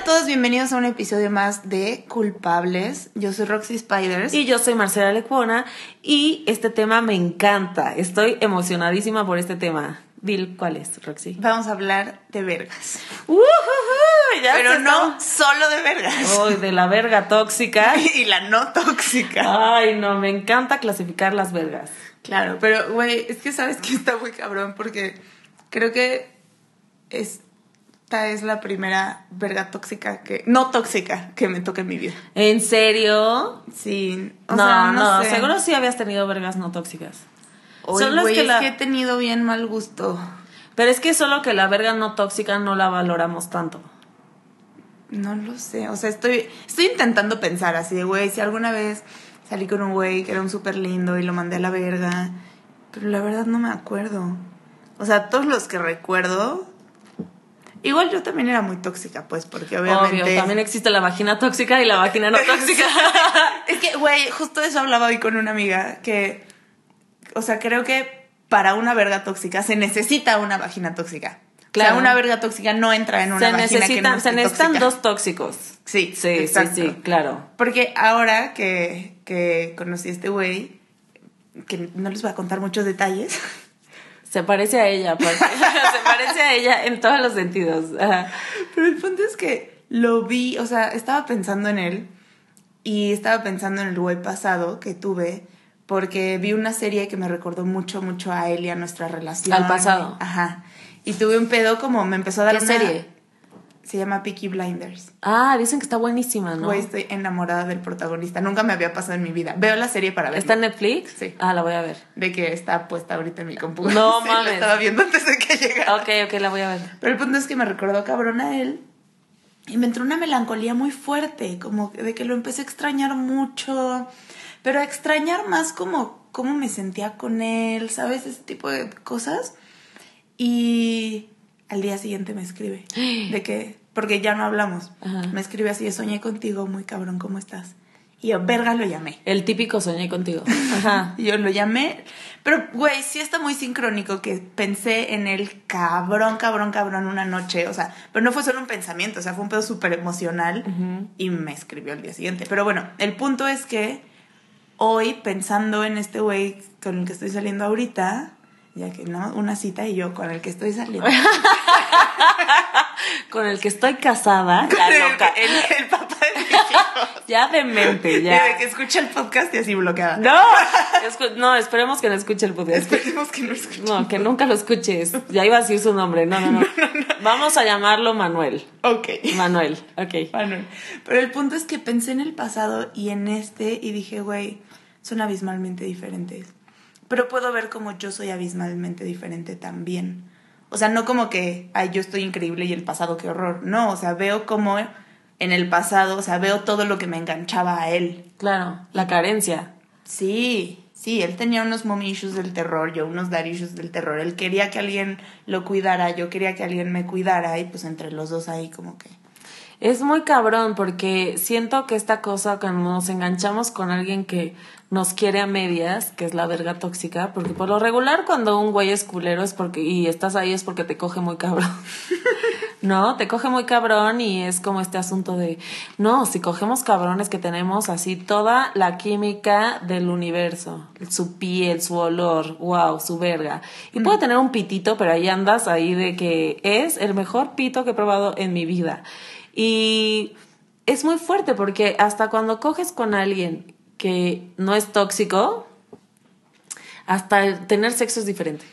A todos, bienvenidos a un episodio más de Culpables. Yo soy Roxy Spiders. Y yo soy Marcela Lecuona y este tema me encanta. Estoy emocionadísima por este tema. Dil, ¿cuál es, Roxy? Vamos a hablar de vergas. Pero no solo de vergas. Uy, de la verga tóxica. Y la no tóxica. Ay, no, me encanta clasificar las vergas. Claro, pero güey, es que sabes que está muy cabrón porque creo que esta es la primera verga tóxica que. No tóxica que me toca en mi vida. ¿En serio? Sí. O no, sea, no, no, sé. seguro sí habías tenido vergas no tóxicas. Oye, Son las que es la- que he tenido bien mal gusto. Pero es que solo que la verga no tóxica no la valoramos tanto. No lo sé, o sea, estoy, estoy intentando pensar así de, güey, si alguna vez salí con un güey que era un súper lindo y lo mandé a la verga, pero la verdad no me acuerdo. O sea, todos los que recuerdo, igual yo también era muy tóxica, pues, porque obviamente... Obvio, también existe la vagina tóxica y la vagina no tóxica. Es que, güey, justo eso hablaba hoy con una amiga, que, o sea, creo que para una verga tóxica se necesita una vagina tóxica. O Claro. sea, una verga tóxica no entra en una se vagina que no se necesitan tóxica. dos tóxicos. Sí, Sí, exacto. sí, sí, claro. Porque ahora que, que conocí a este güey, que no les voy a contar muchos detalles, Se parece a ella, se parece a ella en todos los sentidos. Ajá. pero el punto es que lo vi, o sea, estaba pensando en él y estaba pensando en el güey pasado que tuve porque vi una serie que me recordó mucho, mucho a él y a nuestra relación. Al pasado. Ajá. Y tuve un pedo como me empezó a dar ¿Qué una... serie? Se llama Peaky Blinders. Ah, dicen que está buenísima, ¿no? Güey, estoy enamorada del protagonista. Nunca me había pasado en mi vida. Veo la serie para verla. ¿Está en Netflix? Sí. Ah, la voy a ver. De que está puesta ahorita en mi computadora. No Sí, mames. La estaba viendo antes de que llegara. Ok, ok, la voy a ver. Pero el punto es que me recordó cabrón a él. Y me entró una melancolía muy fuerte. Como de que lo empecé a extrañar mucho. Pero a extrañar más como cómo me sentía con él. ¿Sabes? Ese tipo de cosas. Y al día siguiente me escribe. De que. Porque ya no hablamos. Ajá. Me escribe así: soñé contigo, muy cabrón, ¿cómo estás? Y yo, verga, lo llamé. El típico soñé contigo. Ajá. Yo lo llamé. Pero, güey, sí está muy sincrónico que pensé en él cabrón, cabrón, cabrón una noche. O sea, pero no fue solo un pensamiento, o sea, fue un pedo súper emocional. Ujú. Y me escribió al día siguiente. Pero bueno, el punto es que hoy, pensando en este güey con el que estoy saliendo ahorita, ya que no, una cita y yo con el que estoy saliendo. Con el que estoy casada. La el, loca. el- el papá de mis hijos. Ya demente, ya. de que escucha el podcast y así bloqueada. No, escu- no, esperemos que no escuche el podcast. Esperemos que no escuche. No, que nunca lo escuches. Ya iba a decir su nombre. No, no, no. Vamos a llamarlo Manuel. Ok. Manuel, ok. Manuel. Pero el punto es que pensé en el pasado y en este y dije, güey, son abismalmente diferentes. Pero puedo ver como yo soy abismalmente diferente también. O sea, no como que, ay, yo estoy increíble y el pasado, qué horror. No, o sea, veo como en el pasado, o sea, veo todo lo que me enganchaba a él. Claro, la carencia. Sí, sí, él tenía unos mommy issues del terror, yo unos daddy issues del terror. Él quería que alguien lo cuidara, yo quería que alguien me cuidara y pues entre los dos ahí como que... Es muy cabrón porque siento que esta cosa cuando nos enganchamos con alguien que nos quiere a medias, que es la verga tóxica, porque por lo regular cuando un güey es culero es porque y estás ahí es porque te coge muy cabrón. no, te coge muy cabrón y es como este asunto de no, si cogemos cabrones que tenemos así toda la química del universo, su piel, su olor, wow, su verga. Y puede tener un pitito, pero ahí andas ahí de que es el mejor pito que he probado en mi vida. Y es muy fuerte porque hasta cuando coges con alguien que no es tóxico, hasta tener sexo es diferente.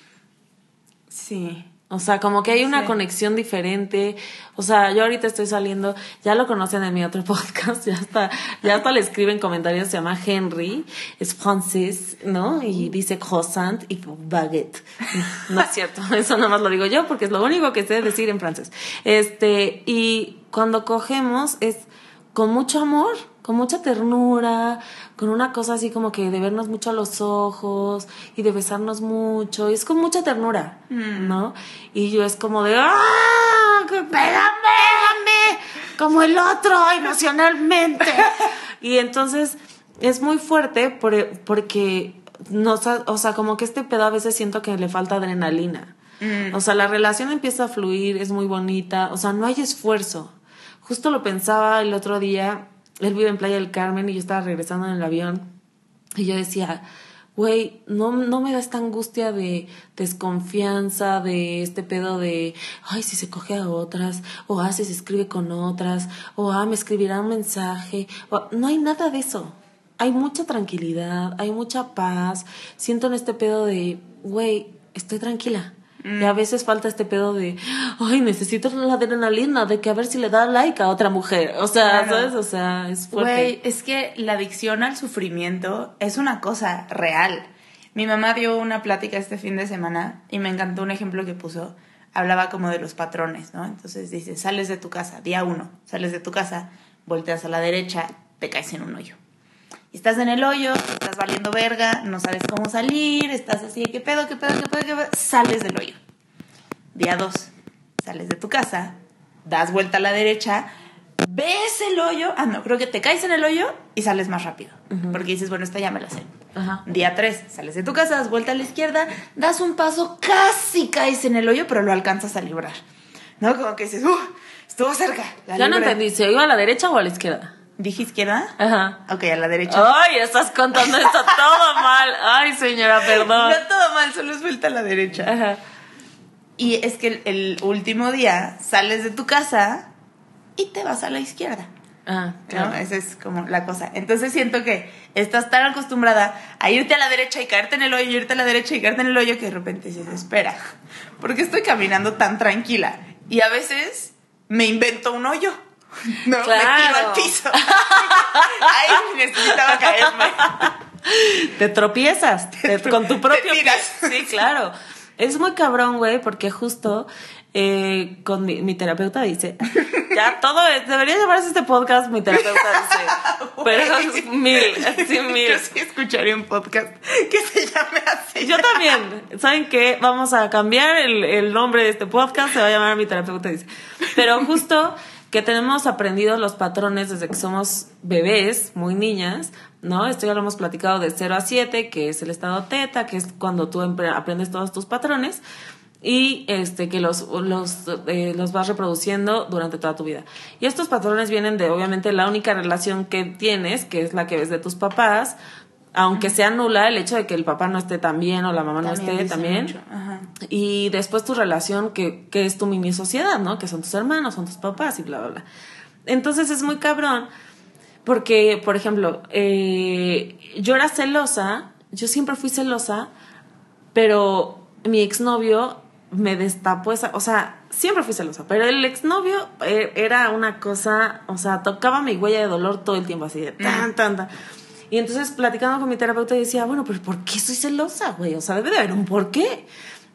Sí. O sea, como que hay una Sí. conexión diferente. O sea, yo ahorita estoy saliendo, ya lo conocen en mi otro podcast, ya hasta, ya hasta le escriben comentarios, se llama Henry, es francés, ¿no? Y dice croissant y baguette. No es cierto, eso nada más lo digo yo porque es lo único que sé decir en francés. Este, y cuando cogemos es con mucho amor, con mucha ternura, con una cosa así como que de vernos mucho a los ojos y de besarnos mucho, y es con mucha ternura, ¿no? Y yo es como de, ¡ah! ¡Pégame, pégame! Como el otro, emocionalmente. y entonces es muy fuerte por- porque, ha- o sea, como que este pedo a veces siento que le falta adrenalina. O sea, la relación empieza a fluir, es muy bonita, o sea, no hay esfuerzo justo lo pensaba el otro día, él vive en Playa del Carmen y yo estaba regresando en el avión y yo decía, güey, no, no me da esta angustia de desconfianza, de este pedo de, ay, si se coge a otras, o ah, si se escribe con otras, o ah, me escribirá un mensaje, no hay nada de eso. Hay mucha tranquilidad, hay mucha paz. Siento en este pedo de, güey, estoy tranquila. Y a veces falta este pedo de, ay, necesito la adrenalina de que a ver si le da like a otra mujer. O sea, ¿sabes? O sea, es fuerte. Güey, es que la adicción al sufrimiento es una cosa real. Mi mamá dio una plática este fin de semana y me encantó un ejemplo que puso. Hablaba como de los patrones, ¿no? Entonces dice, sales de tu casa, día uno, sales de tu casa, volteas a la derecha, te caes en un hoyo estás en el hoyo, estás valiendo verga, no sabes cómo salir, estás así, ¿qué pedo, qué pedo, qué pedo, qué pedo? Sales del hoyo. Día dos, sales de tu casa, das vuelta a la derecha, ves el hoyo, ah, no, creo que te caes en el hoyo y sales más rápido, porque dices, bueno, esta ya me la sé. Día tres, sales de tu casa, das vuelta a la izquierda, das un paso, casi caes en el hoyo, pero lo alcanzas a librar. ¿No? Como que dices, uh, estuvo cerca. ya no entendí, ¿se iba a la derecha o a la izquierda? ¿Dije izquierda? Ajá. Ok, a la derecha. Ay, estás contando esto todo mal. Ay, señora, perdón. No todo mal, solo es vuelta a la derecha. Ajá. Y es que el, último día sales de tu casa y te vas a la izquierda. Ah, claro. Esa es como la cosa. Entonces siento que estás tan acostumbrada a irte a la derecha y caerte en el hoyo, y irte a la derecha y caerte en el hoyo que de repente dices, espera, porque estoy caminando tan tranquila? Y a veces me invento un hoyo. No, claro. me tiro al piso. Ay, necesitaba caerme. Te tropiezas con tu propio Te Sí, claro. Es muy cabrón, güey, porque justo eh, con mi, terapeuta dice, ya todo es, debería llamarse este podcast, mi terapeuta dice, pero es mil, sí, mil. Yo sí escucharía un podcast que se llame así. Yo también. ¿Saben qué? Vamos a cambiar el, el nombre de este podcast, se va a llamar mi terapeuta dice. Pero justo que tenemos aprendidos los patrones desde que somos bebés, muy niñas, ¿no? Esto ya lo hemos platicado de 0 a 7, que es el estado teta, que es cuando tú aprendes todos tus patrones y este que los los, eh, los vas reproduciendo durante toda tu vida. Y estos patrones vienen de obviamente la única relación que tienes, que es la que ves de tus papás, aunque sea nula el hecho de que el papá no esté tan bien o la mamá no esté también. Y después tu relación que, que es tu mini sociedad, ¿no? Que son tus hermanos, son tus papás y bla, bla, bla. Entonces es muy cabrón porque, por ejemplo, eh, yo era celosa, yo siempre fui celosa, pero mi exnovio me destapó esa, o sea, siempre fui celosa, pero el exnovio eh, era una cosa, o sea, tocaba mi huella de dolor todo el tiempo, así de tan, tan, tan. Y entonces platicando con mi terapeuta decía, bueno, pero ¿por qué soy celosa, güey? O sea, debe de haber un por qué.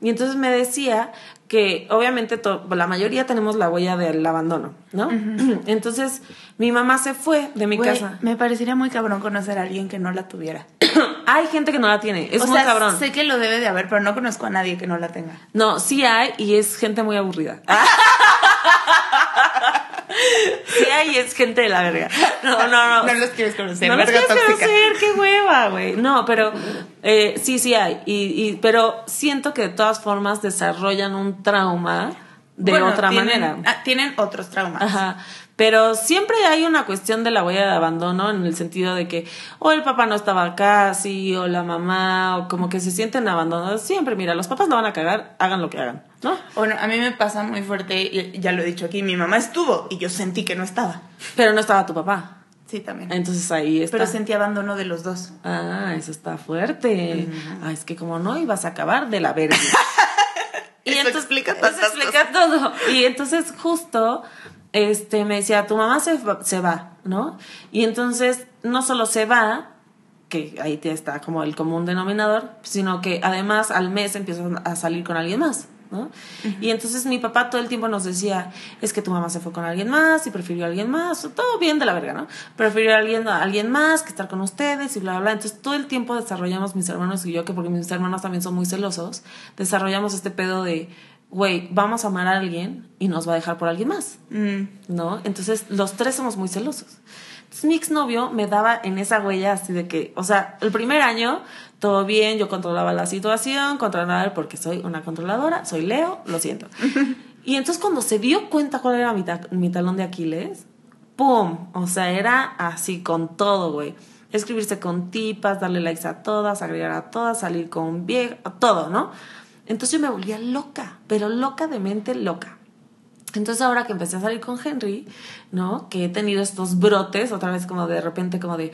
Y entonces me decía que obviamente la mayoría tenemos la huella del abandono, ¿no? Entonces mi mamá se fue de mi casa. Me parecería muy cabrón conocer a alguien que no la tuviera. hay gente que no la tiene, es muy cabrón. Sé que lo debe de haber, pero no conozco a nadie que no la tenga. No, sí hay y es gente muy aburrida. Sí hay, es gente de la verga. No, no, no. No los quieres conocer. No los quieres conocer, qué hueva, güey. No, pero eh, sí, sí hay. Y, y, pero siento que de todas formas desarrollan un trauma de otra manera. Ah, tienen otros traumas. Ajá. Pero siempre hay una cuestión de la huella de abandono en el sentido de que o el papá no estaba acá, sí, o la mamá, o como que se sienten abandonados. Siempre, mira, los papás no van a cagar, hagan lo que hagan, ¿no? Bueno, a mí me pasa muy fuerte, ya lo he dicho aquí, mi mamá estuvo y yo sentí que no estaba. Pero no estaba tu papá. Sí, también. Entonces ahí está. Pero sentí abandono de los dos. Ah, eso está fuerte. Ah, es que como no ibas a acabar de la verga. y eso explica todo. Eso explica todo. Y entonces justo este, me decía, tu mamá se, se va, ¿no? Y entonces no solo se va, que ahí está como el común denominador, sino que además al mes empieza a salir con alguien más, ¿no? Y entonces mi papá todo el tiempo nos decía, es que tu mamá se fue con alguien más y prefirió a alguien más, todo bien de la verga, ¿no? Prefirió a alguien, a alguien más que estar con ustedes y bla, bla, bla. Entonces todo el tiempo desarrollamos mis hermanos y yo, que porque mis hermanos también son muy celosos, desarrollamos este pedo de güey, vamos a amar a alguien y nos va a dejar por alguien más, mm. ¿no? Entonces, los tres somos muy celosos. Entonces, mi exnovio me daba en esa huella así de que, o sea, el primer año, todo bien, yo controlaba la situación, controlaba porque soy una controladora, soy Leo, lo siento. Y entonces cuando se dio cuenta cuál era mi, ta- mi talón de Aquiles, ¡pum! O sea, era así con todo, güey. Escribirse con tipas, darle likes a todas, agregar a todas, salir con vieja, todo, ¿no? Entonces yo me volvía loca, pero loca de mente loca. Entonces ahora que empecé a salir con Henry, ¿no? Que he tenido estos brotes, otra vez como de repente como de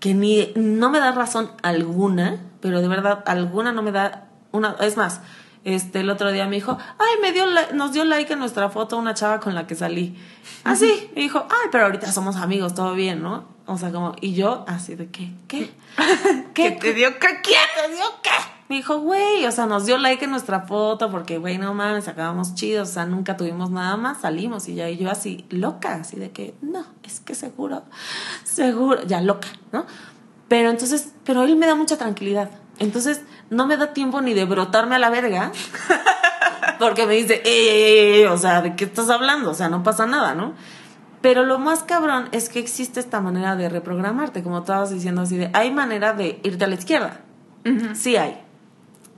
que ni no me da razón alguna, pero de verdad alguna no me da una es más, este el otro día me dijo, "Ay, me dio nos dio like en nuestra foto una chava con la que salí." Así, me dijo, "Ay, pero ahorita somos amigos, todo bien, ¿no?" O sea, como y yo así de qué, ¿qué? ¿Qué te dio qué? ¿Qué te dio qué? Me dijo, güey, o sea, nos dio like en nuestra foto porque, güey, no mames, acabamos chidos, o sea, nunca tuvimos nada más, salimos y ya, y yo así, loca, así de que, no, es que seguro, seguro, ya loca, ¿no? Pero entonces, pero él me da mucha tranquilidad. Entonces, no me da tiempo ni de brotarme a la verga, porque me dice, ey, ey, ey, o sea, ¿de qué estás hablando? O sea, no pasa nada, ¿no? Pero lo más cabrón es que existe esta manera de reprogramarte, como estabas diciendo así de, hay manera de irte a la izquierda. Sí hay.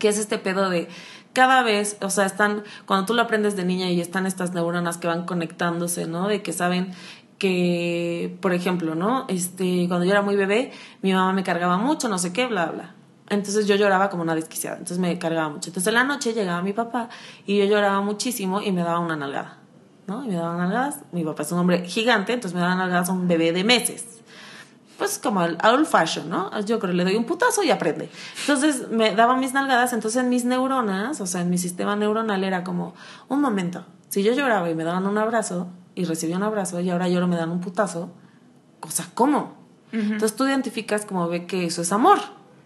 Que es este pedo de cada vez, o sea, están, cuando tú lo aprendes de niña y están estas neuronas que van conectándose, ¿no? De que saben que, por ejemplo, ¿no? Este, cuando yo era muy bebé, mi mamá me cargaba mucho, no sé qué, bla, bla. Entonces yo lloraba como una desquiciada, entonces me cargaba mucho. Entonces en la noche llegaba mi papá y yo lloraba muchísimo y me daba una nalgada, ¿no? Y me daba nalgadas. Mi papá es un hombre gigante, entonces me daba nalgadas a un bebé de meses pues como al old fashion, ¿no? Yo creo le doy un putazo y aprende. Entonces me daba mis nalgadas, entonces en mis neuronas, o sea, en mi sistema neuronal era como, un momento, si yo lloraba y me daban un abrazo y recibía un abrazo y ahora lloro me dan un putazo, o sea, ¿cómo? Entonces tú identificas como ve que eso es amor,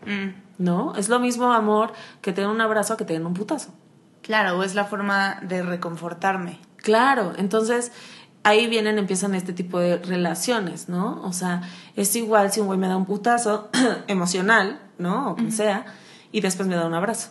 Mm, ¿no? Es lo mismo amor que te den un abrazo a que te den un putazo. Claro, o es la forma de reconfortarme. Claro, entonces ahí vienen, empiezan este tipo de relaciones, ¿no? O sea, es igual si un güey me da un putazo emocional, ¿no? O como sea, y después me da un abrazo.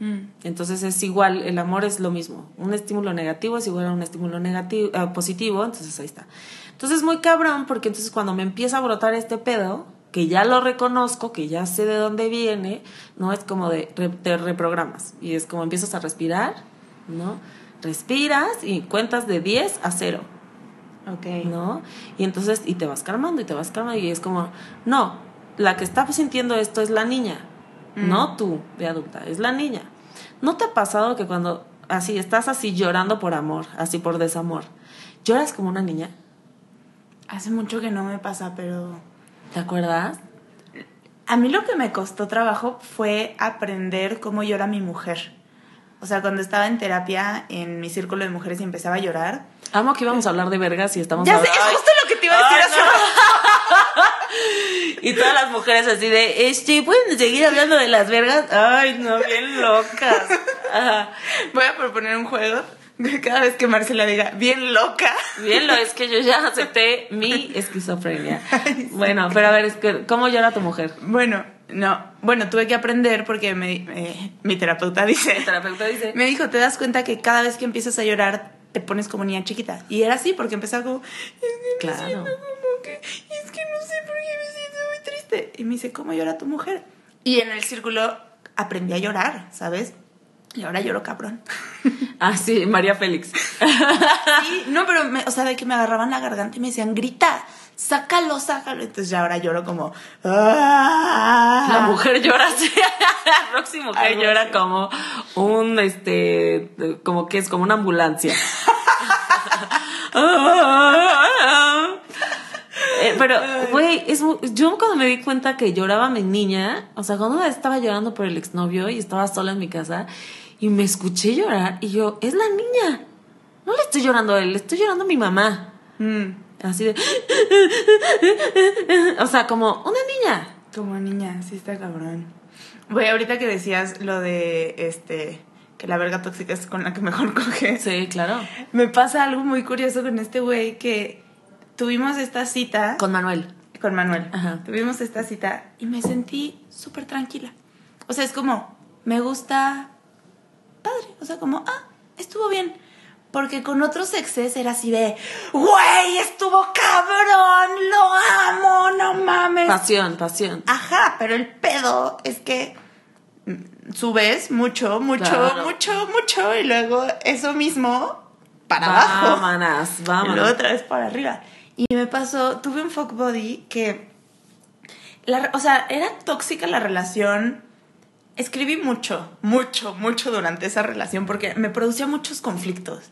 Mm, Entonces es igual, el amor es lo mismo. Un estímulo negativo es igual a un estímulo negativo, eh, positivo, entonces ahí está. Entonces es muy cabrón porque entonces cuando me empieza a brotar este pedo, que ya lo reconozco, que ya sé de dónde viene, ¿no? Es como de, re- te reprogramas y es como empiezas a respirar, ¿no? Respiras y cuentas de 10 a 0. Ok. ¿no? Y entonces, y te vas calmando y te vas calmando y es como, no, la que está sintiendo esto es la niña, no tú de adulta, es la niña. ¿No te ha pasado que cuando así estás así llorando por amor, así por desamor, lloras como una niña? Hace mucho que no me pasa, pero ¿Te acuerdas? a mí lo que me costó trabajo fue aprender cómo llora mi mujer. O sea, cuando estaba en terapia en mi círculo de mujeres y empezaba a llorar. Amo que íbamos a hablar de vergas y estamos Ya sé, es justo lo que te iba a decir hace no. Y todas las mujeres así de, este, ¿pueden seguir hablando de las vergas? Ay, no, bien locas. Ajá. Voy a proponer un juego. Cada vez que Marcela diga, bien loca. Bien, lo es que yo ya acepté mi esquizofrenia. Bueno, pero a ver, ¿cómo llora tu mujer? Bueno, no. Bueno, tuve que aprender porque me- eh, mi terapeuta dice. El terapeuta dice, Me dijo, te das cuenta que cada vez que empiezas a llorar te pones como niña chiquita. Y era así porque empezaba como, es que me Claro. siento como que, es que no sé por qué me siento muy triste. Y me dice, ¿cómo llora tu mujer? Y en el círculo aprendí a llorar, ¿sabes? Y ahora lloro cabrón. ah, sí, María Félix. Sí, no, pero, me- o sea, de que me agarraban la garganta y me decían, grita, sácalo, sácalo. Entonces ya ahora lloro como, "Ah". La mujer llora así. Roxy mujer llora como un, este, como que es como una ambulancia. Eh, pero, güey, es yo cuando me di cuenta que lloraba mi niña, o sea, cuando estaba llorando por el exnovio y estaba sola en mi casa y me escuché llorar y yo, es la niña. No le estoy llorando a él, le estoy llorando a mi mamá. Mm, Así de... O sea, como una niña. como niña, sí está cabrón. Güey, ahorita que decías lo de, este, que la verga tóxica es con la que mejor coges. Sí, claro. Me pasa algo muy curioso con este güey que tuvimos esta cita Con Manuel. con Manuel. Ajá. Tuvimos esta cita y me sentí súper tranquila. O sea, es como, me gusta padre. O sea, como, ah, estuvo bien. Porque con otros exes era así de, güey, estuvo cabrón, lo amo, no mames. Pasión, pasión. Ajá, pero el pedo es que mm, subes mucho, mucho, Claro. mucho, mucho y luego eso mismo para abajo. Vámonos, Y vámonos. luego otra vez para arriba. Y me pasó, tuve un fuck body que, la, o sea, era tóxica la relación. Escribí mucho, mucho, mucho durante esa relación porque me producía muchos conflictos.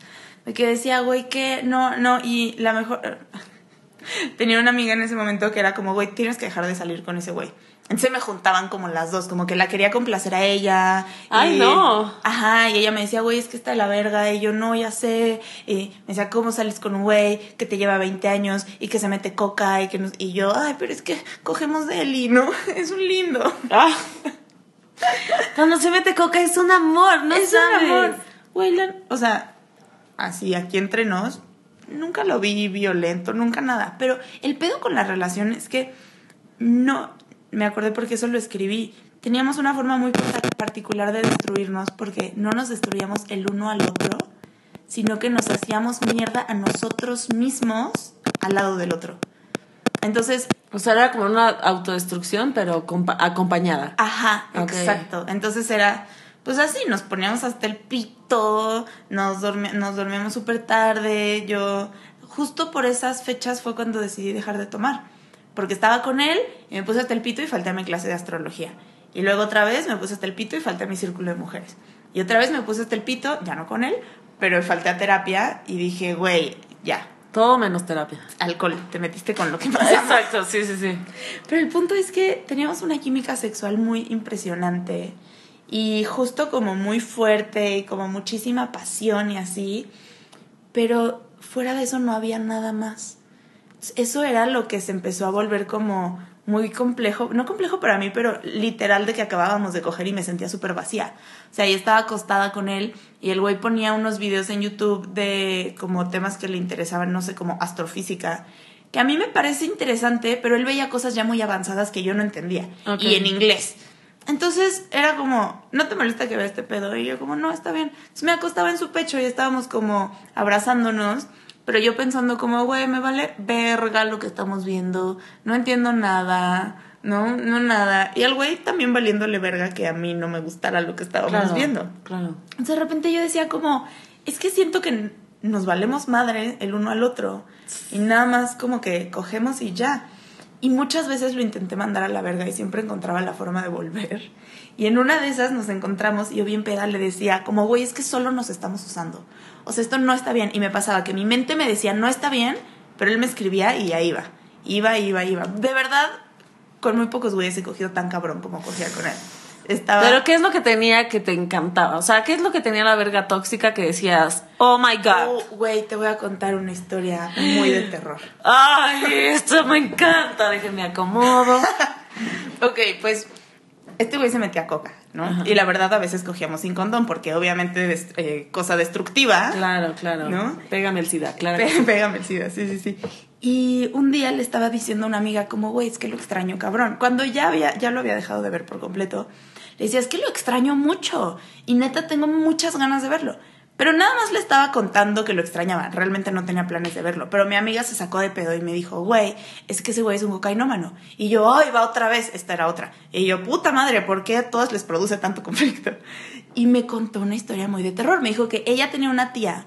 De que decía, güey, que no, no, y la mejor... Tenía una amiga en ese momento que era como, güey, tienes que dejar de salir con ese güey. Entonces me juntaban como las dos, como que la quería complacer a ella. Ay, y- no. Ajá, y ella me decía, güey, es que está de la verga. Y yo, no, ya sé. Y me decía, ¿cómo sales con un güey que te lleva 20 años y que se mete coca? Y, que nos- y yo, ay, pero es que cogemos de él y no, es un lindo. Ah. Cuando se mete coca es un amor, no es sabes. un amor. O sea, así aquí entre nos, nunca lo vi violento, nunca nada. Pero el pedo con la relación es que no, me acordé porque eso lo escribí. Teníamos una forma muy par- particular de destruirnos porque no nos destruíamos el uno al otro, sino que nos hacíamos mierda a nosotros mismos al lado del otro. Entonces, O sea, era como una autodestrucción, pero compa- acompañada. Ajá, exacto. Entonces era, pues así, nos poníamos hasta el pito, nos, dormi- nos dormíamos súper tarde. Yo, justo por esas fechas fue cuando decidí dejar de tomar. Porque estaba con él y me puse hasta el pito y falté a mi clase de astrología. Y luego otra vez me puse hasta el pito y falté a mi círculo de mujeres. Y otra vez me puse hasta el pito, ya no con él, pero falté a terapia y dije, güey, ya, Todo menos terapia. alcohol, te metiste con lo que pasa. Exacto, sí, sí, sí. Pero el punto es que teníamos una química sexual muy impresionante y justo como muy fuerte y como muchísima pasión y así, pero fuera de eso no había nada más. Eso era lo que se empezó a volver como muy complejo, no complejo para mí, pero literal de que acabábamos de coger y me sentía súper vacía. O sea, yo estaba acostada con él y el güey ponía unos videos en YouTube de como temas que le interesaban, no sé, como astrofísica, que a mí me parece interesante, pero él veía cosas ya muy avanzadas que yo no entendía y en inglés. Entonces era como, no te molesta que vea este pedo. Y yo como, no, está bien. Entonces me acostaba en su pecho y estábamos como abrazándonos. Pero yo pensando como, güey, me vale verga lo que estamos viendo. No entiendo nada. No, no nada. Y al güey también valiéndole verga que a mí no me gustara lo que estábamos Claro, viendo. Claro. Entonces de repente yo decía como, es que siento que nos valemos madre el uno al otro. Y nada más como que cogemos y ya. Y muchas veces lo intenté mandar a la verga y siempre encontraba la forma de volver. Y en una de esas nos encontramos y yo bien peda le decía, como, güey, es que solo nos estamos usando. O sea, esto no está bien. Y me pasaba que mi mente me decía, no está bien, pero él me escribía y ahí iba. Iba, iba, iba. De verdad, con muy pocos güeyes he cogido tan cabrón como cogía con él. Estaba... Pero ¿qué es lo que tenía que te encantaba? O sea, ¿qué es lo que tenía la verga tóxica que decías, oh my god? Oh, güey, te voy a contar una historia muy de terror. Ay, esto me encanta, déjenme acomodo. Ok, pues este güey se metía coca, ¿no? Y la verdad a veces cogíamos sin condón porque obviamente es eh, cosa destructiva. Claro, claro. ¿No? Pégame el SIDA, claro. Pégame el SIDA, sí, sí, sí. Y un día le estaba diciendo a una amiga como, güey, es que lo extraño, cabrón. Cuando ya, había, ya lo había dejado de ver por completo, le decía, es que lo extraño mucho. Y neta, tengo muchas ganas de verlo. Pero nada más le estaba contando que lo extrañaba. Realmente no tenía planes de verlo. Pero mi amiga se sacó de pedo y me dijo, güey, es que ese güey es un cocainómano. Y yo, ay, va otra vez. Esta era otra. Y yo, puta madre, ¿por qué a todos les produce tanto conflicto? Y me contó una historia muy de terror. Me dijo que ella tenía una tía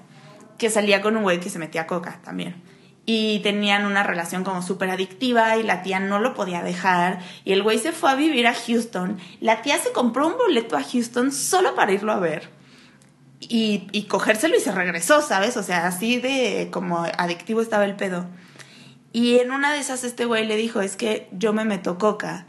que salía con un güey que se metía coca también. Y tenían una relación como súper adictiva y la tía no lo podía dejar. Y el güey se fue a vivir a Houston. La tía se compró un boleto a Houston solo para irlo a ver. Y, y cogérselo y se regresó, ¿sabes? O sea, así de como adictivo estaba el pedo. Y en una de esas este güey le dijo, es que yo me meto coca.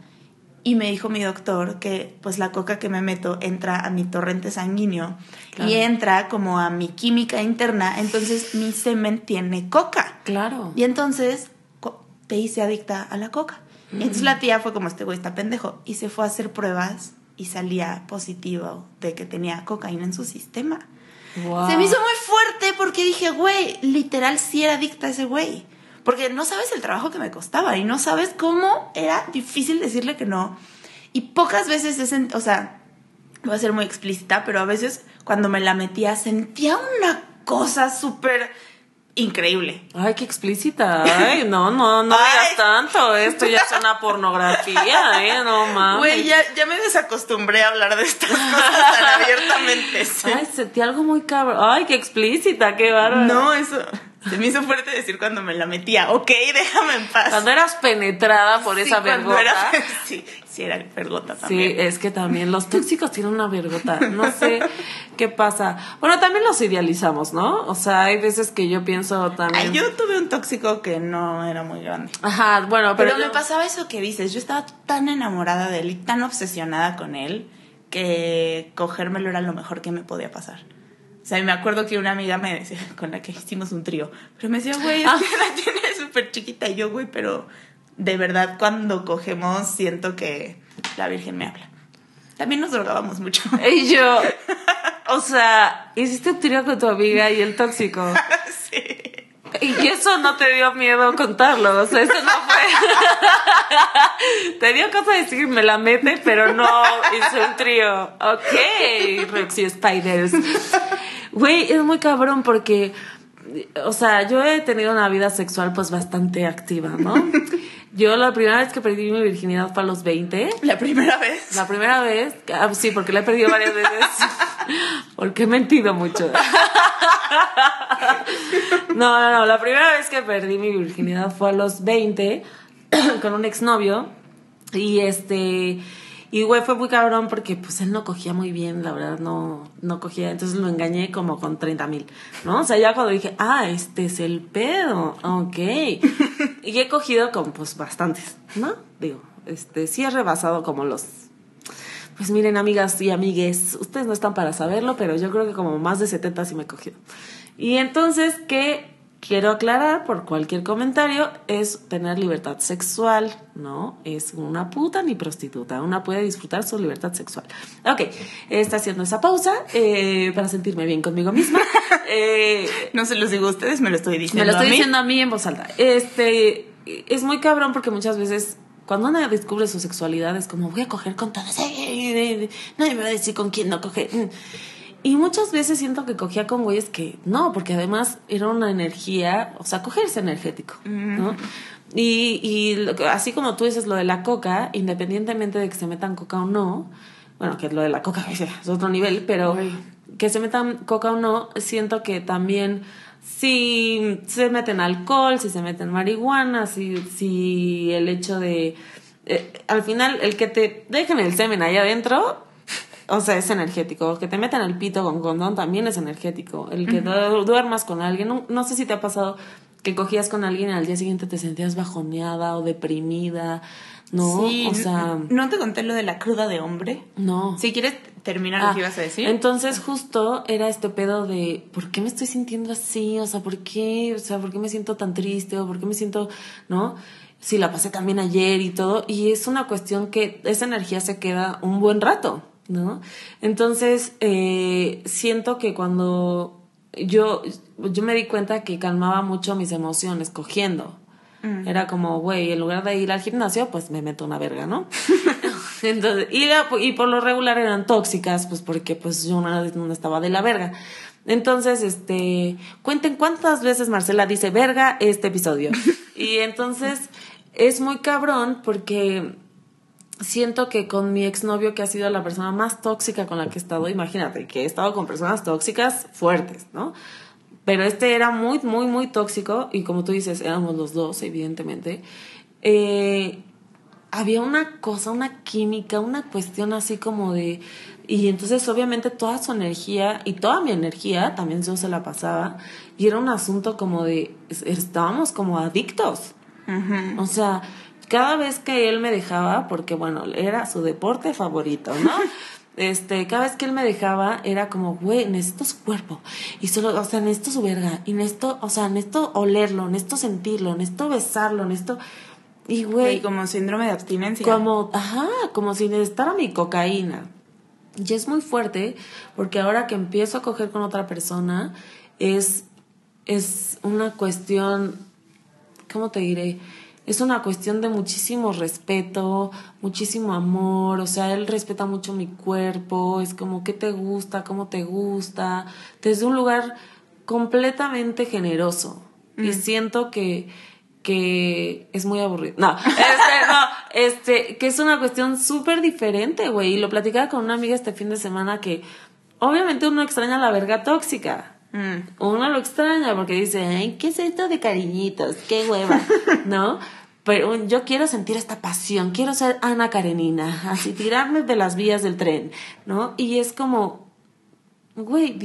Y me dijo mi doctor que pues la coca que me meto entra a mi torrente sanguíneo Claro. y entra como a mi química interna, entonces mi semen tiene coca. Claro. Y entonces te hice adicta a la coca. Y entonces la tía fue como este güey está pendejo y se fue a hacer pruebas y salía positivo de que tenía cocaína en su sistema. Wow. Se me hizo muy fuerte porque dije, güey, literal sí era adicta a ese güey. Porque no sabes el trabajo que me costaba y no sabes cómo era difícil decirle que no. Y pocas veces, o sea, voy a ser muy explícita, pero a veces cuando me la metía sentía una cosa súper increíble. Ay, qué explícita. Ay, no, no, no Ay. digas tanto. Esto ya es una pornografía, ¿eh? No mames. Güey, ya, ya me desacostumbré a hablar de estas cosas tan abiertamente. sí. Ay, sentí algo muy cabrón. Ay, qué explícita, qué bárbaro. No, eso se me hizo fuerte decir cuando me la metía. Ok, déjame en paz. Cuando eras penetrada por Sí, esa vergota. era- sí, sí, era vergota Sí, también. es que también los tóxicos tienen una vergota. No sé qué pasa. Bueno, también los idealizamos, ¿no? O sea, hay veces que yo pienso también. Ay, yo tuve un tóxico que no era muy grande. Ajá, bueno, pero. Pero, me pasaba eso que dices. Yo estaba tan enamorada de él y tan obsesionada con él que cogérmelo era lo mejor que me podía pasar. O sea, me acuerdo que una amiga me decía, con la que hicimos un trío, pero me decía, güey, es Ah. que la tiene súper chiquita. Y yo, güey, pero de verdad cuando cogemos siento que la Virgen me habla. También nos drogábamos mucho. Y yo. O sea, hiciste un trío con tu amiga y el tóxico. sí. Y eso no te dio miedo contarlo, o sea, eso no fue. te dio cosa decir, me la mete, pero no hice un trío. Ok, Roxy Spiders. Güey, es muy cabrón porque, o sea, yo he tenido una vida sexual pues bastante activa, ¿no? Yo la primera vez que perdí mi virginidad fue a los 20. La primera vez. La primera vez, ah, sí, porque la he perdido varias veces. Porque he mentido mucho. No, no, no. La primera vez que perdí mi virginidad fue a los 20 con un exnovio. Y este. Y güey, fue muy cabrón porque pues él no cogía muy bien, la verdad, no, no cogía. Entonces lo engañé como con 30 mil, ¿no? O sea, ya cuando dije, ah, este es el pedo, ok. y he cogido con pues bastantes, ¿no? Digo, este, sí he rebasado como los pues miren, amigas y amigues, ustedes no están para saberlo, pero yo creo que como más de 70 sí me he cogido. Y entonces, ¿qué quiero aclarar por cualquier comentario? Es tener libertad sexual, no es una puta ni prostituta. Una puede disfrutar su libertad sexual. Ok, está haciendo esa pausa eh, para sentirme bien conmigo misma. Eh, No se los digo a ustedes, me lo estoy diciendo. me lo estoy a mí. diciendo a mí en voz alta. Este es muy cabrón porque muchas veces cuando una descubre su sexualidad es como voy a coger con todas. Nadie me va a decir con quién no coger. Y muchas veces siento que cogía con güeyes que no, porque además era una energía, o sea, coger es energético, ¿no? Y, y así como tú dices lo de la coca, independientemente de que se metan coca o no, bueno, que lo de la coca es otro nivel, pero que se metan coca o no, siento que también si se meten alcohol, si se meten marihuana, si, si el hecho de... eh, al final, el que te dejen el semen ahí adentro, o sea, es energético. Que te metan el pito con condón también es energético. El que du- duermas con alguien, no, no sé si te ha pasado que cogías con alguien y al día siguiente te sentías bajoneada o deprimida, ¿no? Sí, o sea, ¿no te conté lo de la cruda de hombre? no. Si quieres terminar Ah, lo que ibas a decir. Entonces justo era este pedo de ¿por qué me estoy sintiendo así? O sea, ¿por qué? O sea, ¿por qué me siento tan triste? ¿O por qué me siento, no? Sí, la pasé también ayer y todo. Y es una cuestión que esa energía se queda un buen rato, ¿no? Entonces, eh, siento que cuando yo, yo me di cuenta que calmaba mucho mis emociones cogiendo. Era como, güey, en lugar de ir al gimnasio, pues me meto una verga, ¿no? Entonces, y, la- y por lo regular eran tóxicas, pues porque pues yo una vez no estaba de la verga. Entonces, este, cuenten cuántas veces Marcela dice verga este episodio. y entonces es muy cabrón porque siento que con mi exnovio, que ha sido la persona más tóxica con la que he estado, imagínate, que he estado con personas tóxicas fuertes, ¿no? Pero este era muy, muy, muy tóxico y como tú dices, éramos los dos, evidentemente. Eh, había una cosa, una química, una cuestión así como de... Y entonces obviamente toda su energía y toda mi energía también yo se la pasaba y era un asunto como de... es- Estábamos como adictos. O sea, cada vez que él me dejaba, porque bueno, era su deporte favorito, ¿no? Este, cada vez que él me dejaba era como, güey, necesito su cuerpo. Y solo, o sea, necesito su verga. Y necesito, o sea, necesito olerlo, necesito sentirlo, necesito besarlo, necesito. Y güey, como síndrome de abstinencia. como, ajá, como si necesitara mi cocaína. Y es muy fuerte porque ahora que empiezo a coger con otra persona es, es una cuestión, ¿cómo te diré? Es una cuestión de muchísimo respeto, muchísimo amor, o sea, él respeta mucho mi cuerpo, es como qué te gusta, cómo te gusta, desde un lugar completamente generoso, Y siento que, que es muy aburrido. No, este, no, este, que es una cuestión súper diferente, güey. Y lo platicaba con una amiga este fin de semana que obviamente uno extraña la verga tóxica. Mm. Uno lo extraña porque dice, Ay, ¿qué es esto de cariñitos? ¿Qué hueva? ¿No? Pero yo quiero sentir esta pasión, quiero ser Ana Karenina, así tirarme de las vías del tren, ¿no? Y es como, güey,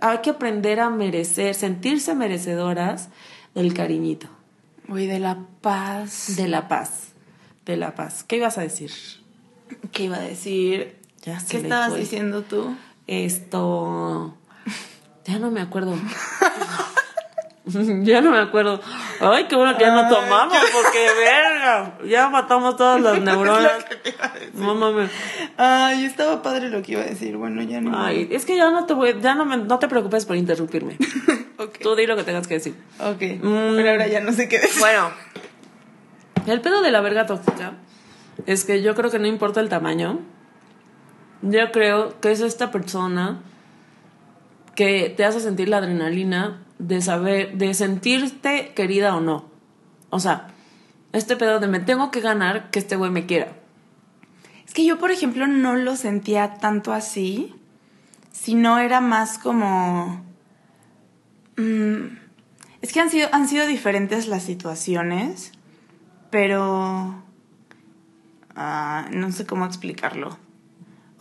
hay que aprender a merecer, sentirse merecedoras del cariñito, Güey, de la paz. de la paz, de la paz. ¿Qué ibas a decir? ¿Qué iba a decir? Ya se ¿Qué estabas fue. diciendo tú? Esto. Ya no me acuerdo. ya no me acuerdo. Ay, qué bueno que ya no tomamos, porque verga. Ya matamos todas las neuronas. No mames. Ay, estaba padre lo que iba a decir. Bueno, ya no. Ay, es que ya no te voy, ya no me, no te preocupes por interrumpirme. Tú di lo que tengas que decir. Ok. Mm. Pero ahora ya no sé qué decir. Bueno, el pedo de la verga tóxica es que yo creo que no importa el tamaño. Yo creo que es esta persona que te hace sentir la adrenalina de saber, de sentirte querida o no. O sea, este pedo de me tengo que ganar que este güey me quiera. Es que yo, por ejemplo, no lo sentía tanto así, sino era más como... mm, es que han sido, han sido diferentes las situaciones, pero... ah, no sé cómo explicarlo.